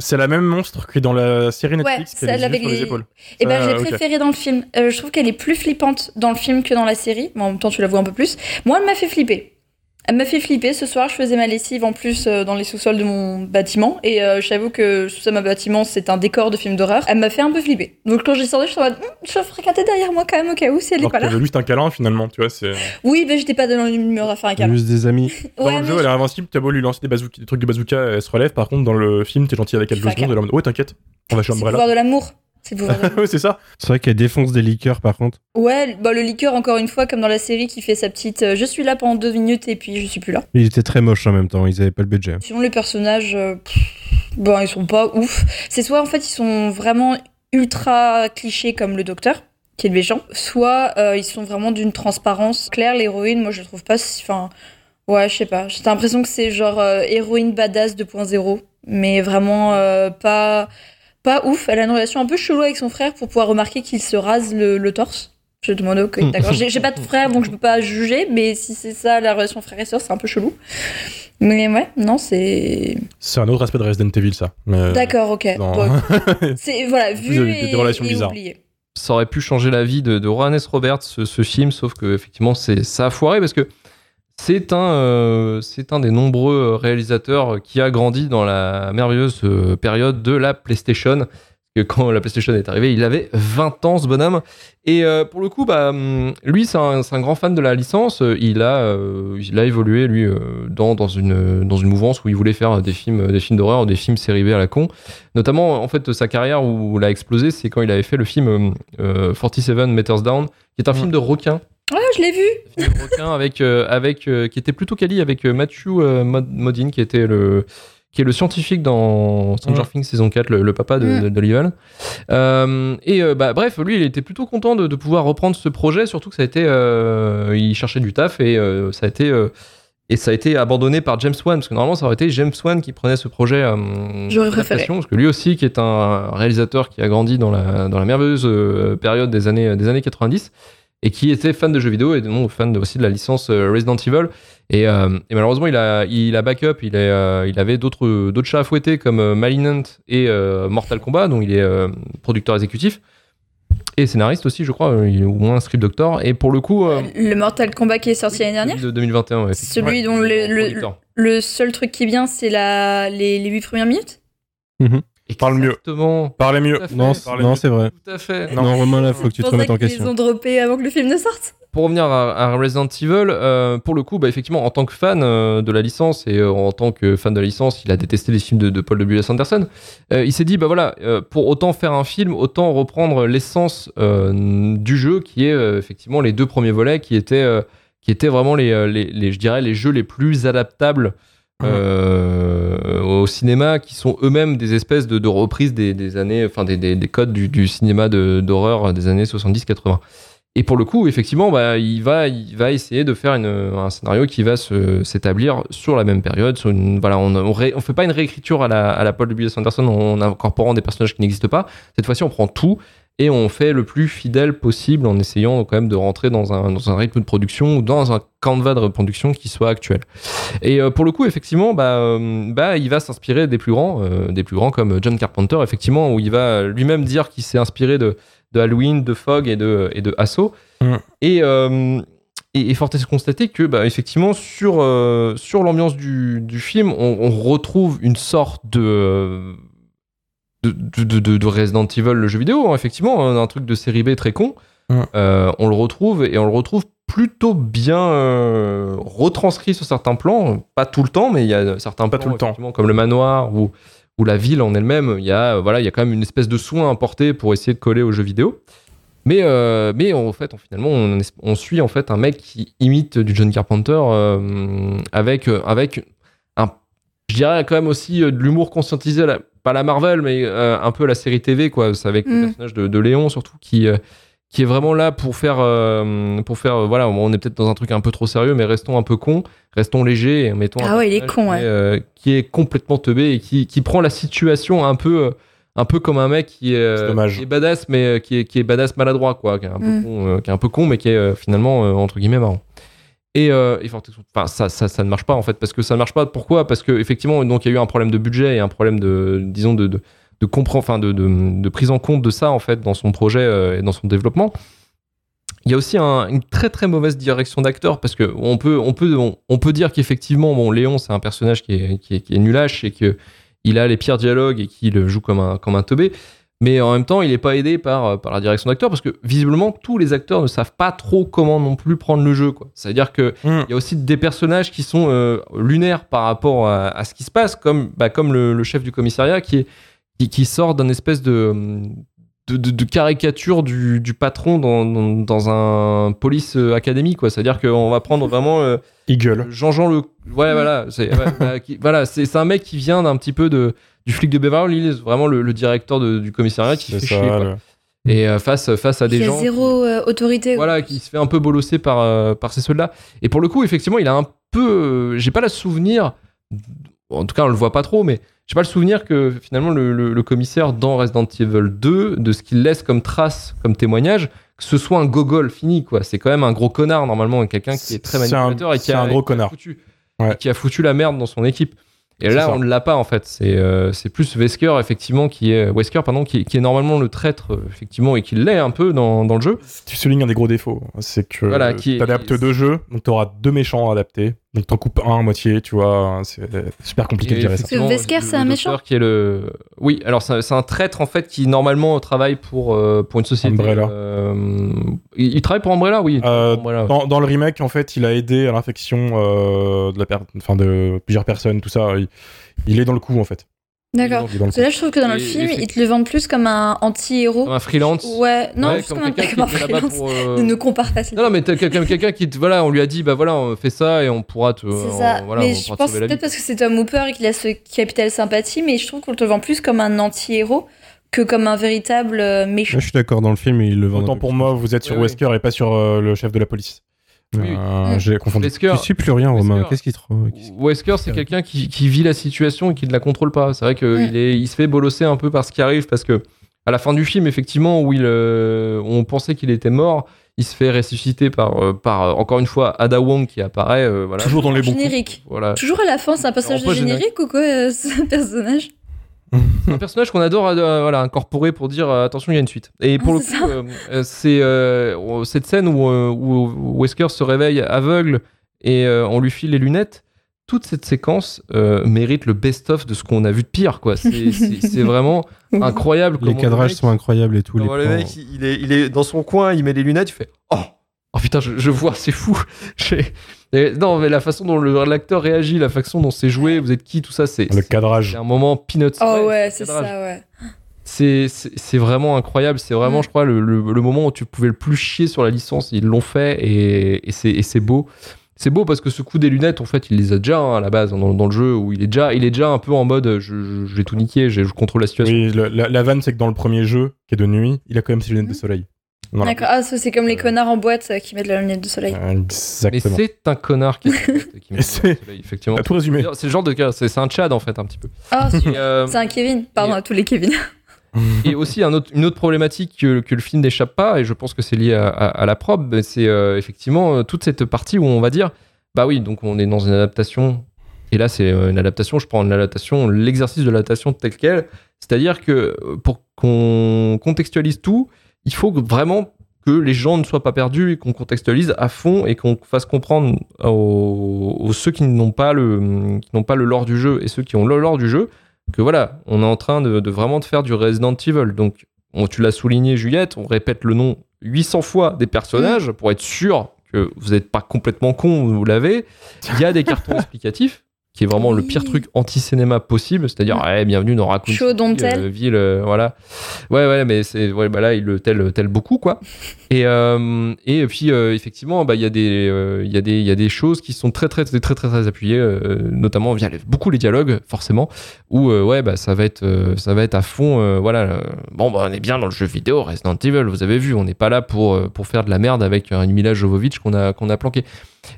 C'est la même monstre que dans la série Netflix a celle avec les les- épaules. Et ben, Ça, j'ai préféré dans le film. Euh, je trouve qu'elle est plus flippante dans le film que dans la série. Mais en même temps, tu la vois un peu plus. Moi, elle m'a fait flipper. Elle m'a fait flipper. Ce soir, je faisais ma lessive en plus euh, dans les sous-sols de mon bâtiment. Et euh, j'avoue que sous ma bâtiment, c'est un décor de film d'horreur. Elle m'a fait un peu flipper. Donc, quand j'ai sorti, je suis en mode, Hum, je ferai regarder derrière moi quand même au cas où si elle est Alors pas qu'il y là. juste un câlin finalement, tu vois. C'est... Oui, mais j'étais pas dans l'humeur à faire un câlin. Juste des amis. *laughs* Dans Ouais, le jeu, je- elle est invincible, t'as beau lui lancer des, bazooka- des trucs de bazooka, elle se relève. Par contre, dans le film, t'es gentil avec elle Je deux secondes, elle est en mode, ouais, t'inquiète. On va chez Umbrella. de l'amour. C'est l'amour. *laughs* oui, c'est ça. C'est vrai qu'elle défonce des liqueurs par contre. Ouais, bah, le liqueur, encore une fois, comme dans la série, qui fait sa petite euh, je suis là pendant deux minutes et puis je suis plus là. Il était très moche en même temps, ils avaient pas le budget. Sinon, les personnages, euh, pff, bon, ils sont pas ouf. C'est soit en fait, ils sont vraiment ultra clichés comme le docteur, qui est le méchant, soit euh, ils sont vraiment d'une transparence claire. L'héroïne, moi, je le trouve pas. si- Enfin, ouais, je sais pas. J'ai l'impression que c'est genre euh, héroïne badass 2.0, mais vraiment euh, pas, pas ouf. Elle a une relation un peu chelou avec son frère pour pouvoir remarquer qu'il se rase le, le torse. Je demande, ok, d'accord. J'ai pas de frère, donc je peux pas juger, mais si c'est ça la relation frère et sœur, c'est un peu chelou. Mais ouais, non, c'est. C'est un autre aspect de Resident Evil, ça. Mais- D'accord, ok. Bon, *laughs* c'est voilà, vu des et, relations et bizarres. oublié. ça aurait pu changer la vie de, de Rohannes Roberts, ce, ce film, sauf que effectivement c'est ça a foiré parce que c'est un, euh, c'est un des nombreux réalisateurs qui a grandi dans la merveilleuse euh, période de la PlayStation. Que quand la PlayStation est arrivée, il avait 20 ans ce bonhomme. Et euh, pour le coup, bah, hum, lui, c'est un, grand fan de la licence. Il a, euh, il a évolué lui euh, dans, dans une dans une mouvance où il voulait faire des films, des films d'horreur, des films série B à la con. Notamment, en fait, sa carrière où il a explosé, c'est quand il avait fait le film euh, 47 Meters Down, qui est un film de requin. Ah, je l'ai vu. Requin avec, euh, avec, euh, qui était plutôt quali avec euh, Matthew Mod- Modine, qui était le qui est le scientifique dans Stranger. Things saison 4, le, le papa de, Mm. Euh, et euh, bah, bref, lui, il était plutôt content de, de pouvoir reprendre ce projet, surtout que ça a été, euh, il cherchait du taf et ça a été et ça a été abandonné par James Wan, parce que normalement ça aurait été James Wan qui prenait ce projet. J'aurais préféré. Parce que lui aussi, qui est un réalisateur qui a grandi dans la, dans la merveilleuse période des années, des années 90 et qui était fan de jeux vidéo et non fan de- aussi de la licence euh, Resident Evil. Et, euh, et malheureusement, il a, il a backup, il, est, euh, il avait d'autres d'autres chats à fouetter comme Malignant et euh, Mortal Kombat, dont il est euh, producteur exécutif. Et scénariste aussi, je crois, il est au moins script doctor. Et pour le coup, euh, Le Mortal Kombat qui est sorti l'année dernière. de 2021, ouais. Celui dont le, le, seul truc qui est bien, c'est la, les, les 8 premières minutes. Parle mieux. Exactement. Parlez mieux. Non, non c'est vrai. Tout à fait. Non, Romain, là, faut que tu te remettes en qu'ils question. ont droppé avant que le film ne sorte. pour revenir à, à Resident Evil, euh, pour le coup, bah, effectivement, en tant que fan euh, de la licence et euh, en tant que fan de la licence, il a détesté les films de, de Paul W.S. Anderson. Euh, il s'est dit, bah voilà, euh, pour autant faire un film, autant reprendre l'essence euh, du jeu, qui est euh, effectivement les deux premiers volets, qui étaient, euh, qui étaient vraiment les, les, les- je dirais, les jeux les plus adaptables. Euh, au cinéma qui sont eux-mêmes des espèces de, de reprises des, années enfin des, des, des codes du, cinéma d'horreur des années 70-80 et pour le coup, effectivement, bah, il, va, il va essayer de faire un scénario qui va s'établir sur la même période. Voilà, on ne fait pas une réécriture à la, à la Paul W.S. Anderson en incorporant des personnages qui n'existent pas. Cette fois-ci, on prend tout et on fait le plus fidèle possible en essayant quand même de rentrer dans un, dans un rythme de production ou dans un canevas de reproduction qui soit actuel. Et euh, pour le coup, effectivement, bah, euh, bah, il va s'inspirer des plus grands, euh, des plus grands comme John Carpenter, effectivement, où il va lui-même dire qu'il s'est inspiré de, de Halloween, de Fog et de, et de Asso. Mm. Et, euh, et, et fort est de constater que, bah, effectivement, sur, euh, sur l'ambiance du, du film, on, on retrouve une sorte de, de, de, de- de Resident Evil, le jeu vidéo, hein, effectivement, un truc de série B très con. Euh, on le retrouve et on le retrouve plutôt bien euh, retranscrit sur certains plans, pas tout le temps, mais il y a certains Pas plans, tout le temps. comme le manoir ou, ou la ville en elle-même, il y a euh, voilà, il y a quand même une espèce de soin apporté pour essayer de coller au jeu vidéo. Mais, euh, mais en fait, on, finalement, on, suit en fait un mec qui imite du John Carpenter avec, avec un, je dirais quand même aussi de l'humour conscientisé, la- pas la Marvel, mais euh, un peu la série TV, quoi. C'est avec le Mm. personnage de, de Léon surtout qui, euh, qui est vraiment là pour faire, euh, pour faire, euh, voilà, on est peut-être dans un truc un peu trop sérieux, mais restons un peu cons, restons légers et mettons. un Ah ouais, il est con, qui ouais. est, euh, qui est complètement teubé et qui, qui prend la situation un peu. euh, un peu comme un mec qui est, qui est badass, mais qui est, qui est badass maladroit, quoi, qui est un peu, Mm. con, euh, qui est un peu con, mais qui est euh, finalement, euh, entre guillemets, marrant. Et, euh, enfin, ça, ça, ça ne marche pas, en fait, parce que ça ne marche pas. Pourquoi? Parce qu'effectivement, il y a eu un problème de budget et un problème de, disons, de, de, de, enfin, de, de, prise en compte de ça, en fait, dans son projet euh, et dans son développement. Il y a aussi un- une très très mauvaise direction d'acteur parce que on peut on peut on, peut dire qu'effectivement bon Léon c'est un personnage qui est, qui est qui est nulache et que il a les pires dialogues et qu'il joue comme un comme un teubé mais en même temps il n'est pas aidé par par la direction d'acteur parce que visiblement tous les acteurs ne savent pas trop comment non plus prendre le jeu quoi c'est à dire que Mm. il y a aussi des personnages qui sont euh, lunaires par rapport à, à ce qui se passe comme bah, comme le, le chef du commissariat qui est qui, qui sort d'un espèce de, de, de- de caricature du, du patron dans, dans, dans un police euh, academy, quoi. C'est-à-dire qu'on va prendre vraiment euh, Eagle. Jean-Jean Le. Ouais, voilà. C'est ouais, bah, qui- voilà, c'est c'est un mec qui vient d'un petit peu de, du flic de Beverly Hills, vraiment le, le directeur de- du commissariat qui C'est fait ça, chier, quoi. le- Et euh, face, face à des a gens. qui- zéro euh, autorité. voilà, qui se fait un peu bolosser par, euh, par ces soldats. Et pour le coup, effectivement, il a un peu. euh, j'ai pas le souvenir. En tout cas, on le voit pas trop, mais j'ai pas le souvenir que finalement le, le- le commissaire dans Resident Evil 2, de ce qu'il laisse comme trace, comme témoignage, que ce soit un gogol fini, quoi. C'est quand même un gros connard, normalement, quelqu'un qui est très un- manipulateur et qui a, un gros qui a connard. foutu, Ouais. qui a foutu la merde dans son équipe. Et là, ça. on ne l'a pas en fait. C'est euh, c'est plus Wesker effectivement qui est Wesker pardon qui, qui est normalement le traître euh, effectivement et qui l'est un peu dans, dans le jeu. Tu soulignes un des gros défauts, c'est que Voilà, tu adaptes deux jeux, donc tu auras deux méchants à adapter, donc t'en coupes un à moitié, tu vois, c'est super compliqué de gérer ça. le- c'est un méchant qui est le. Oui, alors c'est un- traître en fait qui normalement travaille pour euh, pour une société. Umbrella. euh, il, il travaille pour Umbrella, oui. Euh, pour Umbrella. Dans, dans le remake, en fait, il a aidé à l'infection euh, de, la per- enfin, de plusieurs personnes, tout ça. Il, il est dans le coup, en fait. D'accord. Parce que là, je trouve que dans le Et- film, et- ils te le vendent plus comme un anti-héros. Comme un freelance. Ouais, non, Ouais, plus comme comme un, *laughs* comme un freelance. pour. euh, Ne nous compare pas, Non, non, mais t'as quelqu'un quelqu'un qui te- voilà, on lui a dit bah voilà, on fait ça et on pourra te. C'est ça. on- voilà, mais on je pense peut-être parce que c'est Tom Hooper et qu'il a ce capital sympathie, mais je trouve qu'on te le vend plus comme un anti-héros que comme un véritable euh, méchant. Là, je suis d'accord dans le film, il le vend. Autant pour moi, vous êtes sur Ouais, ouais. Wesker et pas sur euh, le chef de la police. Oui, oui. Euh, Mm. J'ai confondu. Wesker, Tu suis plus rien, Romain. Wesker. Qu'est-ce qui te qui- Wesker, c'est quelqu'un qui, qui vit la situation et qui ne la contrôle pas. C'est vrai qu'il Mm. est il se fait bolosser un peu par ce qui arrive parce que à la fin du film, effectivement, où il, euh, on pensait qu'il était mort, il se fait ressusciter par, euh, par euh, encore une fois Ada Wong qui apparaît. euh, voilà. Toujours dans les bons. Générique. Voilà. Toujours à la fin, c'est un personnage En post générique ou quoi, euh, *laughs* ce personnage? *laughs* un personnage qu'on adore euh, voilà, incorporer pour dire euh, attention, il y a une suite. Et pour Ah, le c'est coup, euh, c'est euh, cette scène où, où Wesker se réveille aveugle et euh, on lui file les lunettes. Toute cette séquence euh, mérite le best-of de ce qu'on a vu de pire. quoi. C'est *laughs* vraiment incroyable. Les le cadrages mec- sont incroyables et tout. Les le mec, il est, il est dans son coin, il met les lunettes, il fait Oh Oh putain, je, je vois, c'est fou. *laughs* J'ai- non, mais la façon dont le- l'acteur réagit, la façon dont c'est joué, vous êtes qui, tout ça, c'est Le cadrage. c'est un moment peanuts. Oh ouais, c'est ça, ouais. C'est c'est- c'est vraiment incroyable. C'est vraiment, Mm. je crois, le, le- le moment où tu pouvais le plus chier sur la licence. Ils l'ont fait et, et c'est et c'est beau. C'est beau parce que ce coup des lunettes, en fait, il les a déjà hein, à la base dans, dans le jeu où il est déjà, il est déjà un peu en mode je, je, je vais tout niquer, je, je contrôle la situation. Oui, le- la, la vanne, c'est que dans le premier jeu, qui est de nuit, il a quand même ses lunettes de soleil. Voilà. D'accord. Ah, c'est comme les connards en boîte euh, qui mettent la lunette de soleil. Euh, Mais Exactement. c'est un connard qui, qui met Et c'est- le soleil, effectivement. Tout résumé. C'est le genre de cas, c'est un Chad en fait un petit peu. Ah, euh, c'est un Kevin. Pardon et- à tous les Kevin. *laughs* Et aussi un autre- une autre problématique que, que le film n'échappe pas, et je pense que c'est lié à, à- à la prod, ben, c'est euh, effectivement toute cette partie où on va dire, bah oui, donc on est dans une adaptation, et là c'est une adaptation, je prends une adaptation, l'exercice de l'adaptation tel quel, c'est-à-dire que pour qu'on contextualise tout, il faut vraiment que les gens ne soient pas perdus et qu'on contextualise à fond et qu'on fasse comprendre aux, aux ceux qui n'ont pas le qui n'ont pas le lore du jeu et ceux qui ont le lore du jeu que voilà, on est en train de, de vraiment de faire du Resident Evil. Donc, on- tu l'as souligné, Juliette, on répète le nom 800 fois des personnages pour être sûr que vous n'êtes pas complètement con, vous l'avez. Il y a des cartons *laughs* explicatifs, qui est vraiment le pire truc anti-cinéma possible, c'est-à-dire, ouais, bienvenue dans Raccoon Show euh, ville, euh, voilà. Ouais, ouais, mais c'est, ouais, bah là, il le tel, tel beaucoup, quoi. Et, euh, et puis, effectivement, bah, il y, a des, il y, a des- il y a des choses qui sont très, très, très, très, très, très appuyées, notamment via les- beaucoup les dialogues, forcément, où, ouais, bah, ça va être, ça va être à fond, voilà. bon, bah, on est bien dans le jeu vidéo, Resident Evil, vous avez vu, on n'est pas là pour, pour faire de la merde avec un Mila Jovovich qu'on a, qu'on a planqué.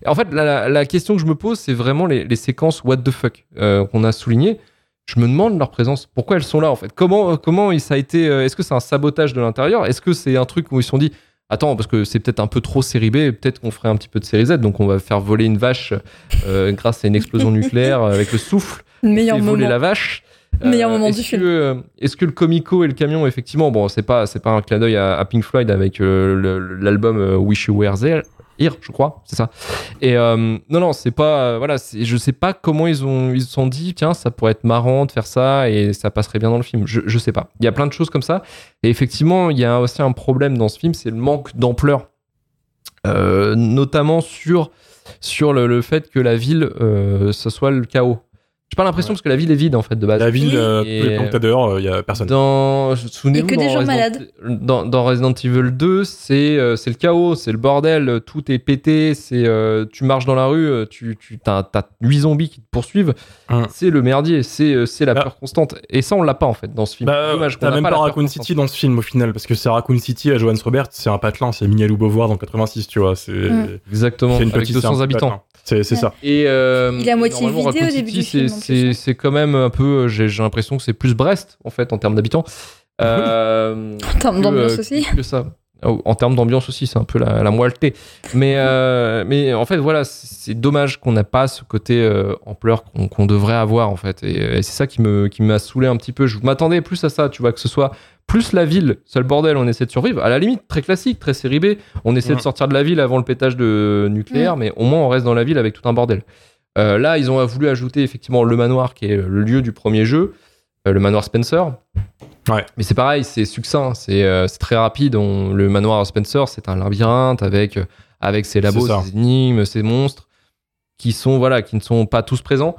Et En fait, la, question que je me pose, c'est vraiment les, les séquences what the fuck euh, qu'on a soulignées. Je me demande leur présence. Pourquoi elles sont là en fait? Comment euh, comment ça a été euh, Est-ce que c'est un sabotage de l'intérieur? Est-ce que c'est un truc où ils se sont dit attends parce que c'est peut-être un peu trop série B, peut-être qu'on ferait un petit peu de série Z, donc on va faire voler une vache euh, grâce à une explosion *laughs* nucléaire avec le souffle Le meilleur fait voler la vache. Meilleur moment du film. Est-ce que le comico et le camion, effectivement, bon, c'est pas, c'est pas un clin d'œil à, à Pink Floyd avec euh, l'album Wish You Were There, Here, je crois, c'est ça. Et euh, non, non, c'est pas, euh, voilà, je sais pas comment ils ont, ils se sont dit, tiens, ça pourrait être marrant de faire ça et ça passerait bien dans le film. Je, je sais pas. Il y a plein de choses comme ça. Et effectivement, il y a aussi un problème dans ce film, c'est le manque d'ampleur, Euh, notamment sur sur le, fait que la ville, ce soit le chaos. J'ai pas l'impression parce que la ville est vide en fait de base. La ville, euh, tous les plans que t'as dehors, il y a personne. Dans, souvenez-vous, Et que des dans gens Resident- malades. Dans, dans Resident Evil 2, c'est euh, c'est le chaos, c'est le bordel, tout est pété, c'est euh, tu marches dans la rue, euh, tu, tu as, 8 zombies qui te poursuivent, Hum. c'est le merdier, c'est euh, c'est la Bah. peur constante. Et ça, on l'a pas en fait dans ce film. Bah, Dommage t'as même pas pas Raccoon constante. City dans ce film au final, parce que c'est Raccoon City à Johannes Robert, c'est un patelin, c'est Mignalou Beauvoir dans 86, tu vois. C'est Mm. Exactement, c'est une avec petite 200 c'est un habitants. patelin. C'est Ouais. ça. Et euh, Il est à moitié vidé au début du c'est- quand même un peu, euh, j'ai l'impression que c'est plus Brest en fait en termes d'habitants. Euh, En termes d'ambiance euh, aussi. que ça. Oh, En termes d'ambiance aussi, c'est un peu la, la moelleté. Mais, euh, *laughs* mais en fait, voilà, c'est c'est dommage qu'on n'a pas ce côté euh, ampleur qu'on devrait avoir, en fait. Et, et c'est ça qui me qui m'a saoulé un petit peu. Je m'attendais plus à ça, tu vois, que ce soit plus la ville, seul bordel, on essaie de survivre. À la limite, très classique, très série B. On essaie Ouais. de sortir de la ville avant le pétage de nucléaire, mais au moins on reste dans la ville avec tout un bordel. Euh, là, ils ont voulu ajouter effectivement le manoir, qui est le lieu du premier jeu, euh, le manoir Spencer. Ouais. Mais c'est pareil, c'est succinct, c'est euh, c'est très rapide. On- le manoir Spencer, c'est un labyrinthe avec, euh, avec ses labos, ses énigmes, ses monstres, qui sont voilà, qui ne sont pas tous présents.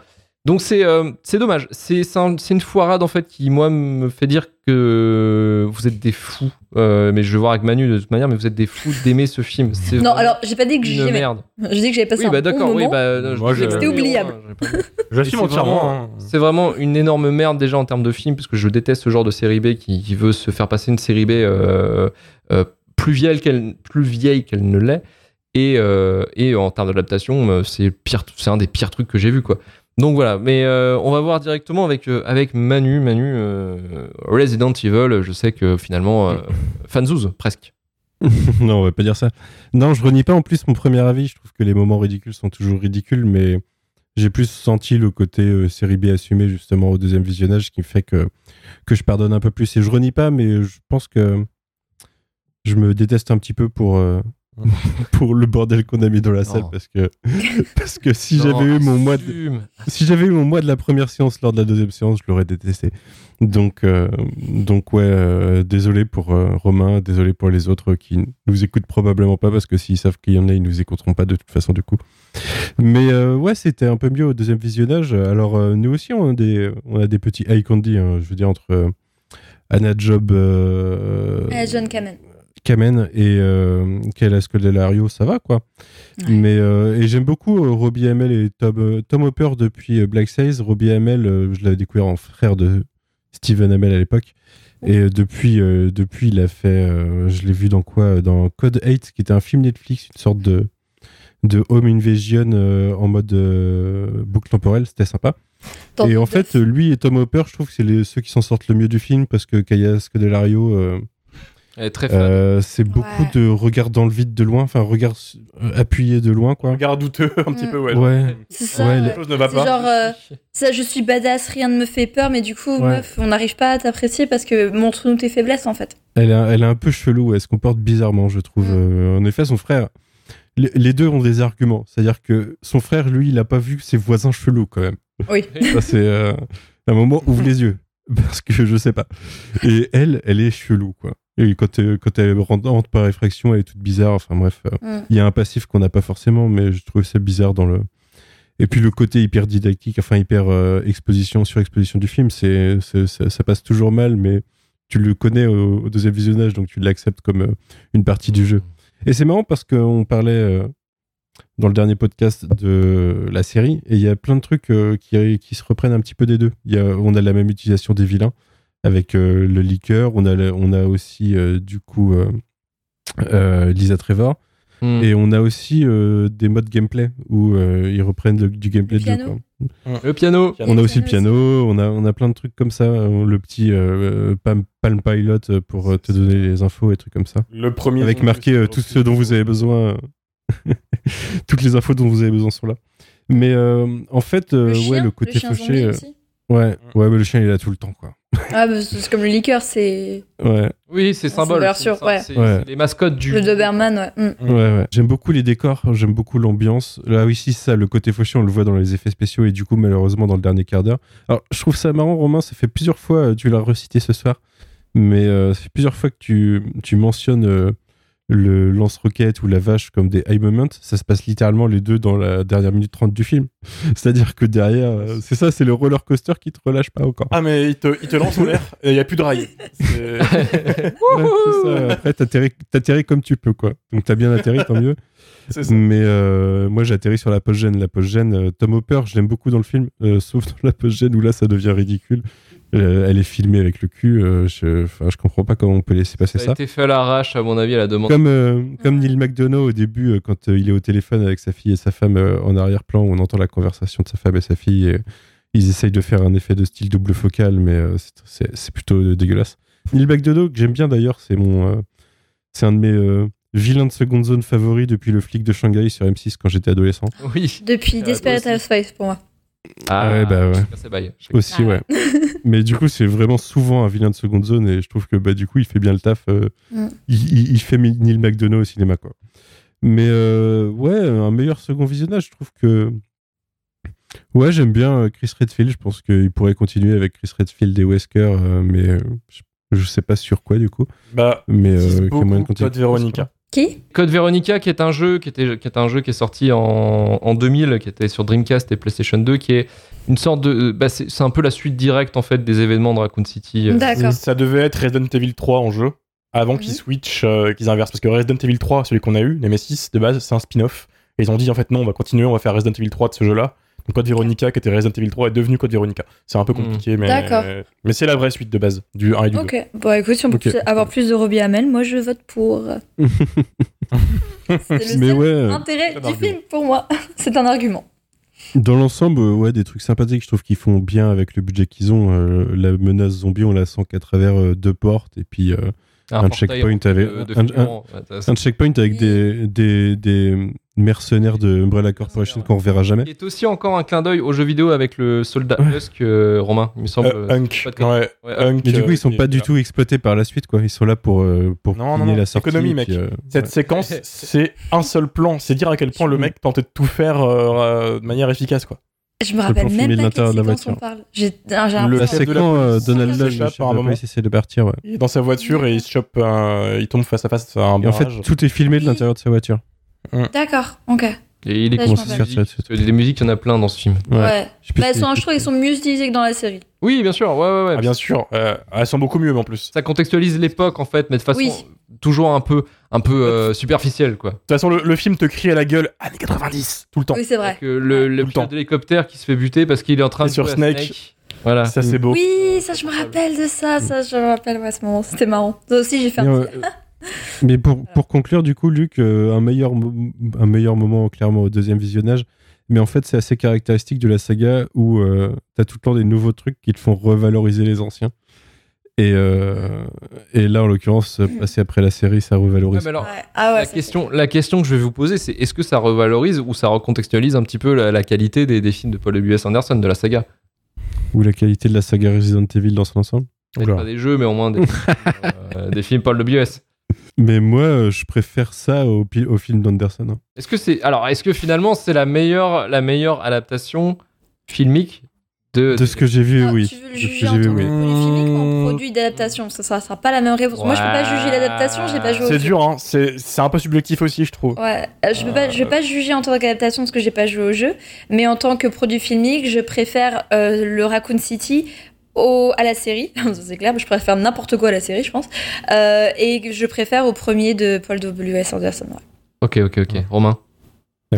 Donc c'est euh, c'est dommage. C'est c'est un- une foirade en fait qui moi me fait dire que vous êtes des fous. Euh, mais je vais voir avec Manu de toute manière, mais vous êtes des fous d'aimer ce film. Non, alors j'ai pas dit que j'aimais. merde. Je dis que j'avais passé Oui, un bah bon d'accord, oui, bah, que C'était oubliable. J'assume *laughs* c'est entièrement. vraiment- hein. C'est vraiment une énorme merde déjà en termes de film, parce que je déteste ce genre de série B qui, qui veut se faire passer une série B euh, euh, plus vieille qu'elle plus vieille qu'elle ne l'est. Et, euh, et en termes d'adaptation, c'est pire, c'est un des pires trucs que j'ai vu quoi. Donc voilà, mais euh, on va voir directement avec euh, avec Manu, Manu euh, Resident Evil. Je sais que finalement, *laughs* fanzouz presque. *laughs* non, on va pas dire ça. Non, je renie pas en plus mon premier avis. Je trouve que les moments ridicules sont toujours ridicules, mais j'ai plus senti le côté série B assumé justement au deuxième visionnage qui fait que, que je pardonne un peu plus. Et je renie pas, mais je pense que je me déteste un petit peu pour, *laughs* pour le bordel qu'on a mis dans la salle Non. parce que, *laughs* parce que si j'avais eu mon mois de, si j'avais eu mon mois de la première séance lors de la deuxième séance, je l'aurais détesté. Donc, euh, donc ouais, euh, désolé pour euh, Romain, désolé pour les autres qui nous écoutent probablement pas parce que s'ils savent qu'il y en a, ils nous écouteront pas de toute façon du coup. Mais euh, ouais, c'était un peu mieux au deuxième visionnage. Alors euh, nous aussi, on a des, on a des petits high candy, hein, je veux dire entre euh, Anna Job, euh, Euh, John Kamen. Kamen et euh, Kayla Scodelario, ça va quoi. Ouais. Mais euh, et j'aime beaucoup euh, Robbie Hamel et Tom, euh, Tom Hopper depuis euh, Black Sails. Robbie Hamel, je l'avais découvert en frère de Steven Hamel à l'époque. Et depuis, depuis, il a fait, je l'ai vu dans quoi Dans Code 8, qui était un film Netflix, une sorte de, de home invasion en mode boucle temporelle, c'était sympa. Et en fait, lui et Tom Hopper, je trouve que c'est ceux qui s'en sortent le mieux du film parce que Kaya Scodelario, Elle est très fan. euh, c'est beaucoup Ouais. de regard dans le vide de loin, enfin regard euh, appuyé de loin, quoi. Regard douteux, un petit Mm. peu, ouais. Ouais. C'est ça. Ouais, les- Quelque chose ne va pas. genre, euh, ça, je suis badass, rien ne me fait peur, mais du coup, Ouais. meuf, on n'arrive pas à t'apprécier parce que montre-nous tes faiblesses en fait. Elle est, un- elle est un peu chelou, elle se comporte bizarrement, je trouve. Mm. Euh, en effet, son frère, les, les deux ont des arguments. C'est-à-dire que son frère, lui, il a pas vu ses voisins chelous quand même. Oui. *laughs* Ça, c'est euh, un moment, ouvre les yeux. Parce que je sais pas. Et elle, elle est chelou, quoi. Et quand, euh, quand elle rentre par effraction, elle est toute bizarre. Enfin bref, euh, Mm. il y a un passif qu'on n'a pas forcément, mais je trouve ça bizarre dans le. Et puis le côté hyper didactique, enfin hyper euh, exposition sur exposition du film, c'est, c'est- ça, ça passe toujours mal, mais tu le connais au, au deuxième visionnage, donc tu l'acceptes comme euh, une partie du jeu. Et c'est marrant parce qu'on parlait euh, dans le dernier podcast de la série, et il y a plein de trucs qui, qui se reprennent un petit peu des deux. Il y a, on a la même utilisation des vilains avec euh, le liqueur, on a, on a aussi euh, du coup euh, euh, Lisa Trevor, Hmm. et on a aussi euh, des modes gameplay où euh, ils reprennent le- du gameplay Le de jeu. Le piano. On a aussi le piano on a, on a plein de trucs comme ça, le petit euh, Palm, Palm Pilot pour euh, te donner les infos et trucs comme ça. Le premier. Avec marqué euh, tout ce dont vous avez besoin. *laughs* Toutes les infos dont vous avez besoin sont là. Mais euh, en fait, euh, Le chien, ouais, le côté chien fauché. Aussi. ouais, ouais, mais le chien il est là tout le temps, quoi. Ah, bah, c'est comme le liqueur, c'est Ouais, Oui, c'est symbole. c'est- ouais. Ouais. les mascottes du. le Doberman, ouais. Mm. ouais, ouais. J'aime beaucoup les décors, j'aime beaucoup l'ambiance. Là, oui, si, ça, le côté fauché, on le voit dans les effets spéciaux et du coup, malheureusement, dans le dernier quart d'heure. Alors, je trouve ça marrant, Romain, ça fait plusieurs fois, euh, tu l'as recité ce soir, mais euh, ça fait plusieurs fois que tu, tu mentionnes euh, le lance-roquette ou la vache comme des high moments, ça se passe littéralement les deux dans la dernière minute 30 du film. *laughs* C'est-à-dire que derrière, euh, c'est ça, c'est le roller coaster qui te relâche pas encore. Ah, mais il te, il te lance en l'air et il n'y a plus de rail. *laughs* Ouais, c'est ça. Après, t'atterris t'atterris comme tu peux, quoi. Donc t'as bien atterri, tant mieux. *laughs* Mais euh, moi, j'ai atterri sur la post-gène. La post-gène, euh, Tom Hopper, je l'aime beaucoup dans le film, euh, sauf dans la post-gène où là, ça devient ridicule. Euh, elle est filmée avec le cul. euh, je, enfin, je comprends pas comment on peut laisser passer Ça ça. a été fait à l'arrache, à mon avis, à la demande. Comme, euh, comme Neil McDonough au début, euh, quand euh, il est au téléphone avec sa fille et sa femme euh, en arrière-plan, où on entend la conversation de sa femme et sa fille. Et ils essayent de faire un effet de style double focal, mais euh, c'est- plutôt euh, dégueulasse. Neil McDonough, que j'aime bien d'ailleurs, c'est mon, euh, c'est un de mes euh, vilains de seconde zone favoris depuis le flic de Shanghai sur M6 quand j'étais adolescent. Oui. Depuis Euh, Desperate. Housewives pour moi. Ah ouais, bah ouais. Aussi, Ah ouais. *laughs* mais du coup, c'est vraiment souvent un vilain de seconde zone et je trouve que bah, du coup, il fait bien le taf. euh, Mm. il, fait Neil McDonough au cinéma, quoi. Mais euh, ouais, un meilleur second visionnage, je trouve que. Ouais, j'aime bien euh, Chris Redfield. Je pense qu'il pourrait continuer avec Chris Redfield et Wesker, euh, mais euh, je, sais pas sur quoi du coup. Bah, Mais euh, moyen de beaucoup. Qui? Code Veronica, qui est un jeu qui, était, qui est un jeu qui est sorti en, en 2000, qui était sur Dreamcast et PlayStation 2, qui est une sorte de. Bah c'est c'est un peu la suite directe en fait des événements de Raccoon City. euh. D'accord. Ça devait être Resident Evil 3 en jeu, avant qu'ils Mhm. switchent, euh, qu'ils inversent. Parce que Resident Evil 3, celui qu'on a eu, Nemesis, de base, c'est un spin-off. Et ils ont dit, en fait, non, on va continuer, on va faire Resident Evil 3 de ce jeu-là. Donc Code Veronica, qui était Resident Evil 3, est devenu Code Veronica. C'est un peu Mhm. compliqué, mais, D'accord. mais c'est la vraie suite de base, du 1 et du 2. Ok. Bon, écoute, si on peut avoir plus de Robbie Hamel, moi je vote pour. *laughs* C'est le Mais seul ouais, euh, intérêt du film pour moi. *laughs* C'est un argument. dans l'ensemble, euh, ouais, des trucs sympathiques. Je trouve qu'ils font bien avec le budget qu'ils ont. Euh, la menace zombie, on la sent qu'à travers euh, deux portes et puis. euh, un checkpoint avec- de- de un- figurants. Ouais, t'as- Un checkpoint avec des, des, des mercenaires de Umbrella Corporation qu'on reverra jamais. Qui est aussi encore un clin d'œil aux jeux vidéo avec le soldat Ouais. Husk, euh, Romain, il me semble. Euh, Hunk. Ouais, Ouais, Hunk, Mais du coup, euh, ils sont qui est- pas du tout exploités par la suite, quoi. Ils sont là pour, euh, pour Non, non, piner non, la sortie. économie, mec. puis, euh, Cette ouais. séquence, *laughs* c'est un seul plan. C'est dire à quel point le mec tentait de tout faire euh, de manière efficace, quoi. Je me Le rappelle même de pas quelle l'intérieur de la séquence on voiture. parle. J'ai un Le quand euh, Donald Lodge, le chef par un moment. police, essaie de partir, ouais. Il est dans sa voiture et il se chope, un- il tombe face à face à un Et en fait, tout est filmé de l'intérieur de sa voiture. D'accord, ok. Et il est comment ça Les musiques, il y en a plein dans ce film. Ouais. Ouais. Bah, elles sont, je trouve qu'elles sont mieux utilisées que dans la série. Oui, bien sûr, ouais, ouais, ouais. Ah, bien sûr, euh, elles sont beaucoup mieux, mais en plus. Ça contextualise l'époque en fait, mais de façon Oui. toujours un peu, un peu euh, superficielle quoi. De toute façon, le, le film te crie à la gueule années 90 tout le temps. Oui, c'est vrai. Que le, le Tout le temps. pilote d'hélicoptère qui se fait buter parce qu'il est en train Et de sur Snake. Voilà. Ça, c'est beau. Oui, ça, je me rappelle de ça. Ça, je me rappelle ouais, à ce moment. C'était marrant. Ça aussi, j'ai fait un. *laughs* mais pour, pour conclure, du coup, Luc, euh, un, meilleur, un meilleur moment, clairement, au deuxième visionnage. Mais en fait, c'est assez caractéristique de la saga où euh, t'as tout le temps des nouveaux trucs qui te font revaloriser les anciens. Et, euh, et là, en l'occurrence, passer après la série, ça revalorise. mais alors, Ouais. Ah ouais, la, question, la question que je vais vous poser, c'est est-ce que ça revalorise ou ça recontextualise un petit peu la, la qualité des, des films de Paul W.S. Anderson, de la saga? Ou la qualité de la saga Resident Evil dans son ensemble? Peut-être pas des jeux, mais au moins des, *laughs* euh, des films Paul W.S. Mais moi, euh, je préfère ça au, film d'Anderson. hein. Est-ce que c'est alors est-ce que finalement c'est la meilleure la meilleure adaptation filmique de, De ce que j'ai vu, Ah, oui. Tu veux le juger en j'ai vu, tant que oui. produit filmique ou en Mmh. produit d'adaptation? Ça sera, sera pas la même réponse. Moi, je peux pas juger l'adaptation, j'ai pas joué au C'est dur, hein. C'est c'est un peu subjectif aussi, je trouve. Ouais, euh, je peux pas, je vais pas juger en tant qu'adaptation parce que j'ai pas joué au jeu, mais en tant que produit filmique, je préfère euh, le Raccoon City au, à la série, *laughs* c'est clair, je préfère n'importe quoi à la série, je pense, euh, et que je préfère au premier de Paul W.S. Anderson. ouais. Ok ok ok. Romain.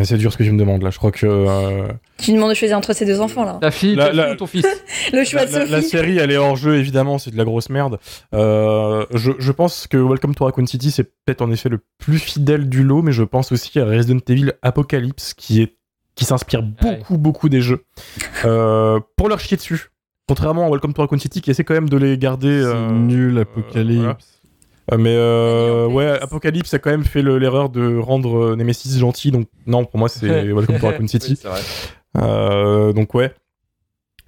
C'est dur ce que tu me demandes là. Je crois que euh, Tu demandes de choisir entre ces deux enfants là. Ta fille, La- ta la- fille ou ton fils *laughs* Le choix la, de la- Sophie. la série, elle est hors jeu évidemment. C'est de la grosse merde. Euh, je, je pense que Welcome to Raccoon City c'est peut-être en effet le plus fidèle du lot, mais je pense aussi à Resident Evil Apocalypse qui est qui s'inspire beaucoup beaucoup des jeux euh, pour leur chier dessus. Contrairement à Welcome to Raccoon City qui essaie quand même de les garder. C'est euh, nul, euh, Apocalypse. voilà. Euh, mais euh, en ouais. Apocalypse a quand même fait le- l'erreur de rendre Nemesis gentil, donc non, pour moi c'est *laughs* Welcome to Raccoon City. Oui, c'est vrai. Euh, donc ouais.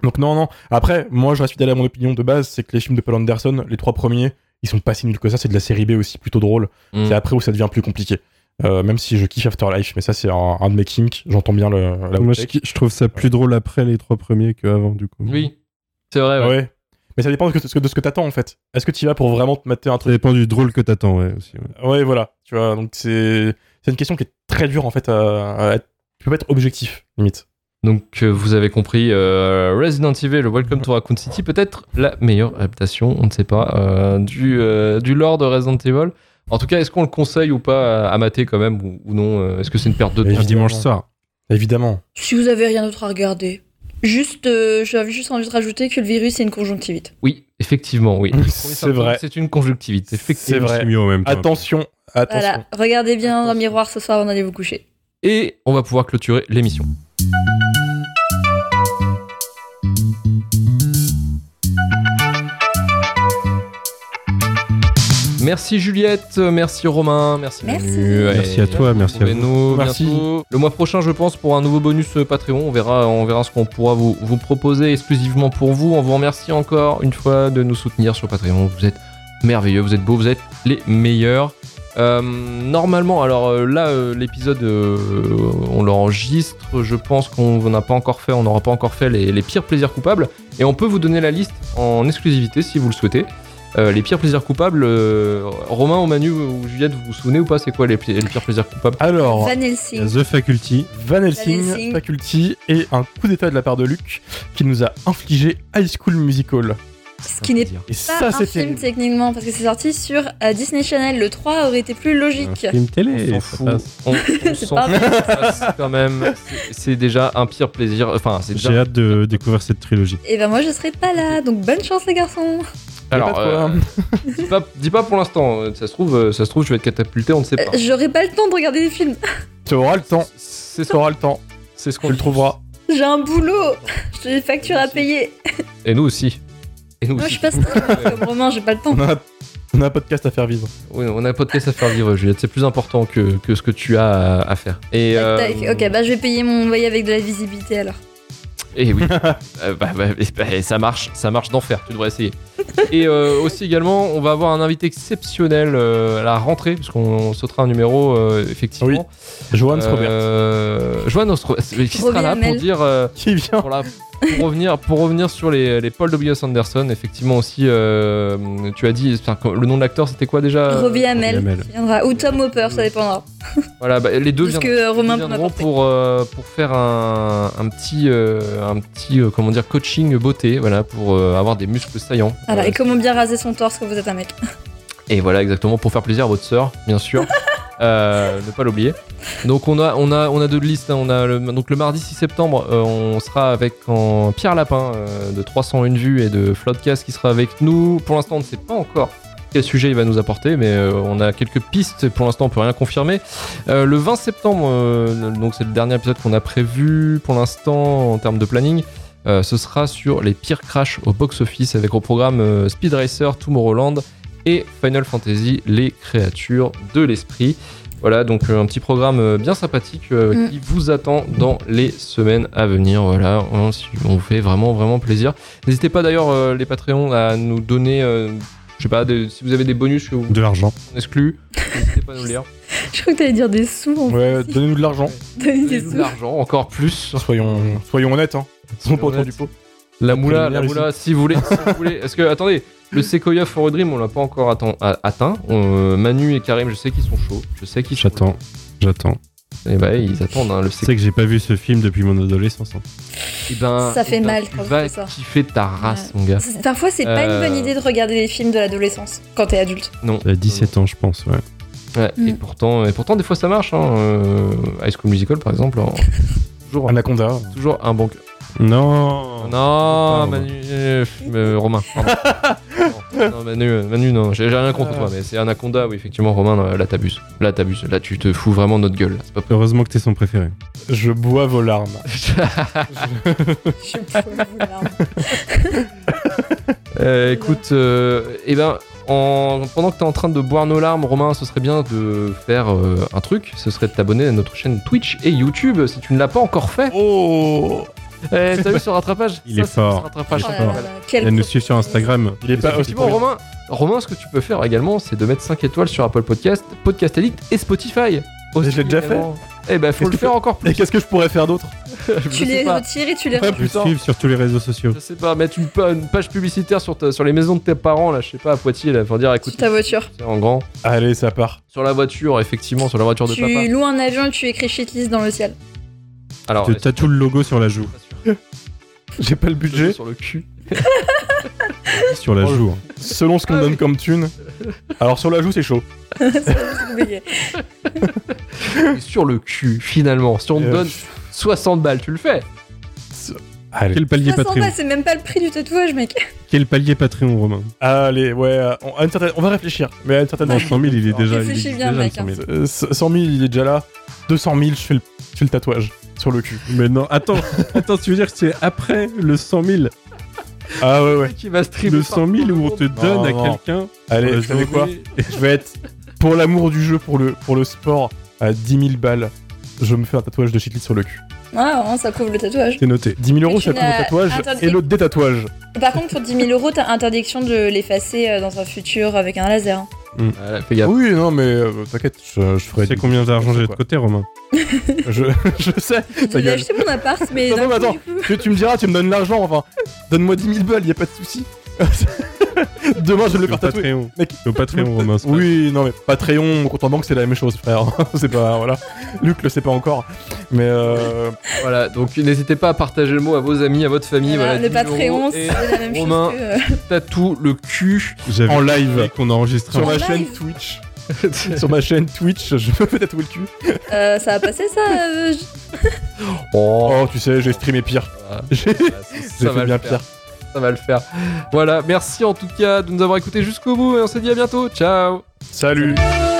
Donc non, non. Après, moi je reste fidèle à mon opinion de base, c'est que les films de Paul Anderson, les trois premiers, ils sont pas si nuls que ça, c'est de la série B aussi plutôt drôle. Mm. C'est après où ça devient plus compliqué. Euh, même si je kiffe Afterlife, mais ça c'est un, un de mes kinks, j'entends bien le, la Moi, je trouve ça plus drôle après les trois premiers qu'avant, du coup. Oui. C'est vrai. ouais. Ouais. Mais ça dépend de ce que, de ce que t'attends en fait. Est-ce que tu y vas pour vraiment te mater un Ça truc dépend du drôle que t'attends, ouais, aussi. ouais. Ouais, voilà. Tu vois, donc c'est c'est une question qui est très dure en fait à, à être- Tu peux pas être objectif, limite. Donc euh, vous avez compris, euh, Resident Evil, Welcome to Raccoon City, peut-être la meilleure adaptation, on ne sait pas, euh, du, euh, du lore de Resident Evil. En tout cas, est-ce qu'on le conseille ou pas à, mater quand même ou, ou non Est-ce que c'est une perte de temps? Évidemment. dimanche soir. Évidemment. Si vous avez rien d'autre à regarder, juste, euh, j'avais juste envie de rajouter que le virus c'est une conjonctivite. Oui, effectivement, oui. C'est vrai. C'est une conjonctivite, C'est effectivement. vrai. mieux en même temps. Attention, attention. Voilà, regardez bien dans le miroir ce soir avant d'aller vous coucher. Et on va pouvoir clôturer l'émission. Merci Juliette, merci Romain, merci Merci. Manu. Merci à toi, merci à vous. Merci. bientôt. Le mois prochain, je pense, pour un nouveau bonus euh, Patreon. On verra, on verra ce qu'on pourra vous, vous proposer exclusivement pour vous. On vous remercie encore une fois de nous soutenir sur Patreon. Vous êtes merveilleux, vous êtes beaux, vous êtes les meilleurs. Euh, normalement, alors euh, là, euh, l'épisode, euh, on l'enregistre. Je pense qu'on n'a pas encore fait, on n'aura pas encore fait les, les pires plaisirs coupables. Et on peut vous donner la liste en exclusivité si vous le souhaitez. Euh, les pires plaisirs coupables, euh, Romain ou Manu ou Juliette, vous vous souvenez ou pas C'est quoi les, pires plaisirs coupables Alors, Van Helsing. The Faculty. Van Helsing, Van Helsing. Faculty et un coup d'état de la part de Luc qui nous a infligé High School Musical. Ce qui n'est pas ça, un c'est film techniquement parce que c'est sorti sur euh, Disney Channel. Le 3 aurait été plus Un logique. film télé. On fout. passe. On, on *laughs* C'est pas fout. Quand même. c'est- déjà un pire plaisir. Enfin, déjà. J'ai hâte de découvrir cette trilogie. Et ben moi je serai pas là, donc bonne chance les garçons. Alors, pas euh, dis, pas, dis pas pour l'instant. Ça se trouve, euh, ça se trouve, je vais être catapulté. On ne sait pas. Euh, J'aurai pas le temps de regarder les films. Tu auras le temps. C'est ce Tu auras le temps. c'est ce Tu qu'on le trouveras. J'ai un boulot. J'ai des factures à payer. Et nous aussi. Et nous Moi aussi. je suis pas streamer comme Romain, j'ai pas le temps. On a, on a un podcast à faire vivre. Oui, on a un podcast à faire vivre, Juliette. C'est plus important que, que ce que tu as à, à faire. Et, euh, Tac, tac. Ok, bah je vais payer mon loyer avec de la visibilité alors. Et oui, *laughs* Euh, bah, bah, bah, ça marche, ça marche d'enfer, tu devrais essayer. *laughs* Et euh, aussi également, on va avoir un invité exceptionnel euh, à la rentrée, puisqu'on sautera un numéro, euh, effectivement. Johan Robert. Euh, Johan Ostro- *laughs* qui sera là pour dire... euh, Qui vient pour, la- pour revenir, pour revenir sur les, les Paul W. Anderson, effectivement aussi, euh, tu as dit, le nom de l'acteur c'était quoi déjà? Robbie Hamel. Ou Tom Hopper, ça dépendra. *laughs* Voilà, bah, les deux viendront- que Romain viendront pour, euh, pour faire un, un petit, euh, un petit euh, comment dire, coaching beauté, voilà, pour euh, avoir des muscles saillants. Voilà, Euh, et comment bien raser son torse quand vous êtes un mec. et voilà, exactement, pour faire plaisir à votre sœur, bien sûr. *laughs* Euh, ne pas l'oublier. Donc on a, on a, on a deux listes. hein. Le, donc le mardi 6 septembre, euh, on sera avec en Pierre Lapin euh, de 301 vues et de Floodcast qui sera avec nous. Pour l'instant, on ne sait pas encore quel sujet il va nous apporter, mais on a quelques pistes. Pour l'instant, on peut rien confirmer. Le 20 septembre, donc c'est le dernier épisode qu'on a prévu pour l'instant en termes de planning. Ce sera sur les pires crashs au box-office avec au programme Speed Racer, Tomorrowland et Final Fantasy, les créatures de l'esprit. Voilà, donc euh, un petit programme euh, bien sympathique euh, Mm. qui vous attend dans les semaines à venir. Voilà, on, on vous fait vraiment, vraiment plaisir. N'hésitez pas d'ailleurs, euh, les Patreons, à nous donner, euh, je sais pas, des- si vous avez des bonus que vous De l'argent. excluez, n'hésitez pas à nous le dire. *laughs* Je crois que t'allais dire des sous en Ouais, donnez-nous de l'argent. *laughs* Donnez-nous de l'argent, encore plus. Soyons, soyons honnêtes, hein. Soyons pas autour du pot. La moula, la moula, si vous voulez, si vous voulez. Est-ce que, attendez, le Sequoia for a Dream, on l'a pas encore atteint. On- Manu et Karim, je sais qu'ils sont chauds. Je sais qu'ils sont J'attends. J'attends. Et bah, ils attendent hein, le Tu sais que j'ai pas vu ce film depuis mon adolescence. hein. Eh ben, Ça fait eh ben, mal tu quand on vas fait ça. kiffer ta race, Ouais. mon gars. C'est- Parfois, c'est pas Euh. une bonne idée de regarder des films de l'adolescence quand t'es adulte. Non. J'avais 17 ans, je pense, ouais. Ouais, et Mm. pourtant, et pourtant, des fois, ça marche. Hein. euh, High School Musical, par exemple, en- *laughs* toujours, Anaconda. toujours un bon. Non Non, Romain. Manu, euh, euh, Romain. pardon. *laughs* non, non, Manu, euh, Manu, non, j'ai j'ai rien contre toi, mais c'est Anaconda, oui, effectivement, Romain, non, là, t'abuses. Là, t'abuses. Là, tu te fous vraiment de notre gueule. là, C'est pas Heureusement que t'es son préféré. Je bois vos larmes. *laughs* Je peux vous larmes. *laughs* Euh, écoute, euh, eh ben, en- pendant que tu es en train de boire nos larmes, Romain, ce serait bien de faire euh, un truc. Ce serait de t'abonner à notre chaîne Twitch et YouTube si tu ne l'as pas encore fait. Oh Eh, T'as vu ce rattrapage Il Ça, est c'est fort. ce rattrapage. Oh fort. là là, quel Elle nous suit sur Instagram. Il est pas aussi Effectivement, Romain, Romain, ce que tu peux faire également, c'est de mettre 5 étoiles sur Apple Podcast, Podcast Elite et Spotify. Aussi Je l'ai déjà fait. également. Eh ben, faut Qu'est-ce le que faire tu- encore plus. Et qu'est-ce que je pourrais faire d'autre *laughs* Je Tu sais les pas. retires et tu les Ouais. Je putain. suivre sur tous les réseaux sociaux. Je sais pas, mettre une, pa- une page publicitaire sur, ta- sur les maisons de tes parents, là, je sais pas, à Poitiers, là, pour dire, écoute, sur ta voiture. c'est en grand. Allez, ça part. Sur la voiture, effectivement, sur la voiture de Tu papa. loues un avion et tu écris shitlist dans le ciel. Alors, Tu tatoues le logo sur la joue. J'ai pas le budget. Sur le cul. *laughs* Sur la joue. hein. Selon ce qu'on Ah donne oui. comme thune. Alors sur la joue, c'est chaud. *laughs* *laughs* Sur le cul, finalement. Si on te Euh, donne 60 balles, tu le fais. Allez, Quel palier 300 Patreon balles, c'est même pas le prix du tatouage, mec. Quel palier Patreon, Romain allez, ouais. euh, On, à une certaine- on va réfléchir. Mais à une certaine Non, 100 000, il est déjà. il Réfléchis existe bien, déjà, mec, 100 000. Euh, 100 000, il est déjà là. 200 000, je fais le, je fais le tatouage sur le cul. Mais non, attends, *laughs* attends, tu veux dire que c'est après le 100 000 Ah ouais, ouais. Qui va streamer Le 100 000 où on te donne à quelqu'un Allez, la vous savez quoi. *laughs* Je vais être pour l'amour du jeu, pour le, pour le sport, à 10 000 balles. Je me fais un tatouage de shitlist sur le cul. Ah, vraiment, ça couvre le tatouage. C'est noté. 10 000 euros, ça couvre le n'as tatouage et le détatouage. Par contre, pour 10 000 euros, t'as interdiction de l'effacer euh, dans un futur avec un laser. Voilà, fais gaffe. Oui, non, mais euh, t'inquiète, je, je ferai. Tu sais combien d'argent j'ai de côté, Romain *laughs* je, je sais. Je vais acheter mon appart, mais Non, non, mais coup, attends. du coup- Tu, tu me diras, tu me donnes l'argent, enfin. Donne-moi 10 000 balles, y a pas de souci. *laughs* Demain, je vais le faire tatouer. Patreon. Mec, Le Patreon, Romain. Oui, non, mais Patreon, mon compte en banque, c'est la même chose, frère. *laughs* c'est pas. Voilà. Luc le sait pas encore. Mais euh, Voilà, donc n'hésitez pas à partager le mot à vos amis, à votre famille. Voilà, Voilà, le 10 000 Patreon, c'est la même Romain. chose que. euh, *laughs* Tatou le cul. En live. qu'on enregistrait. sur En ma live. chaîne Twitch. sur ma chaîne Twitch, je me fais tatouer le cul. euh, ça va passer ça euh, je- Oh, tu sais, j'ai streamé pire. J'ai ça, j'ai fait bien faire. pire. Ça va le faire. Voilà, merci en tout cas de nous avoir écoutés jusqu'au bout et on se dit à bientôt. Ciao Salut. Salut.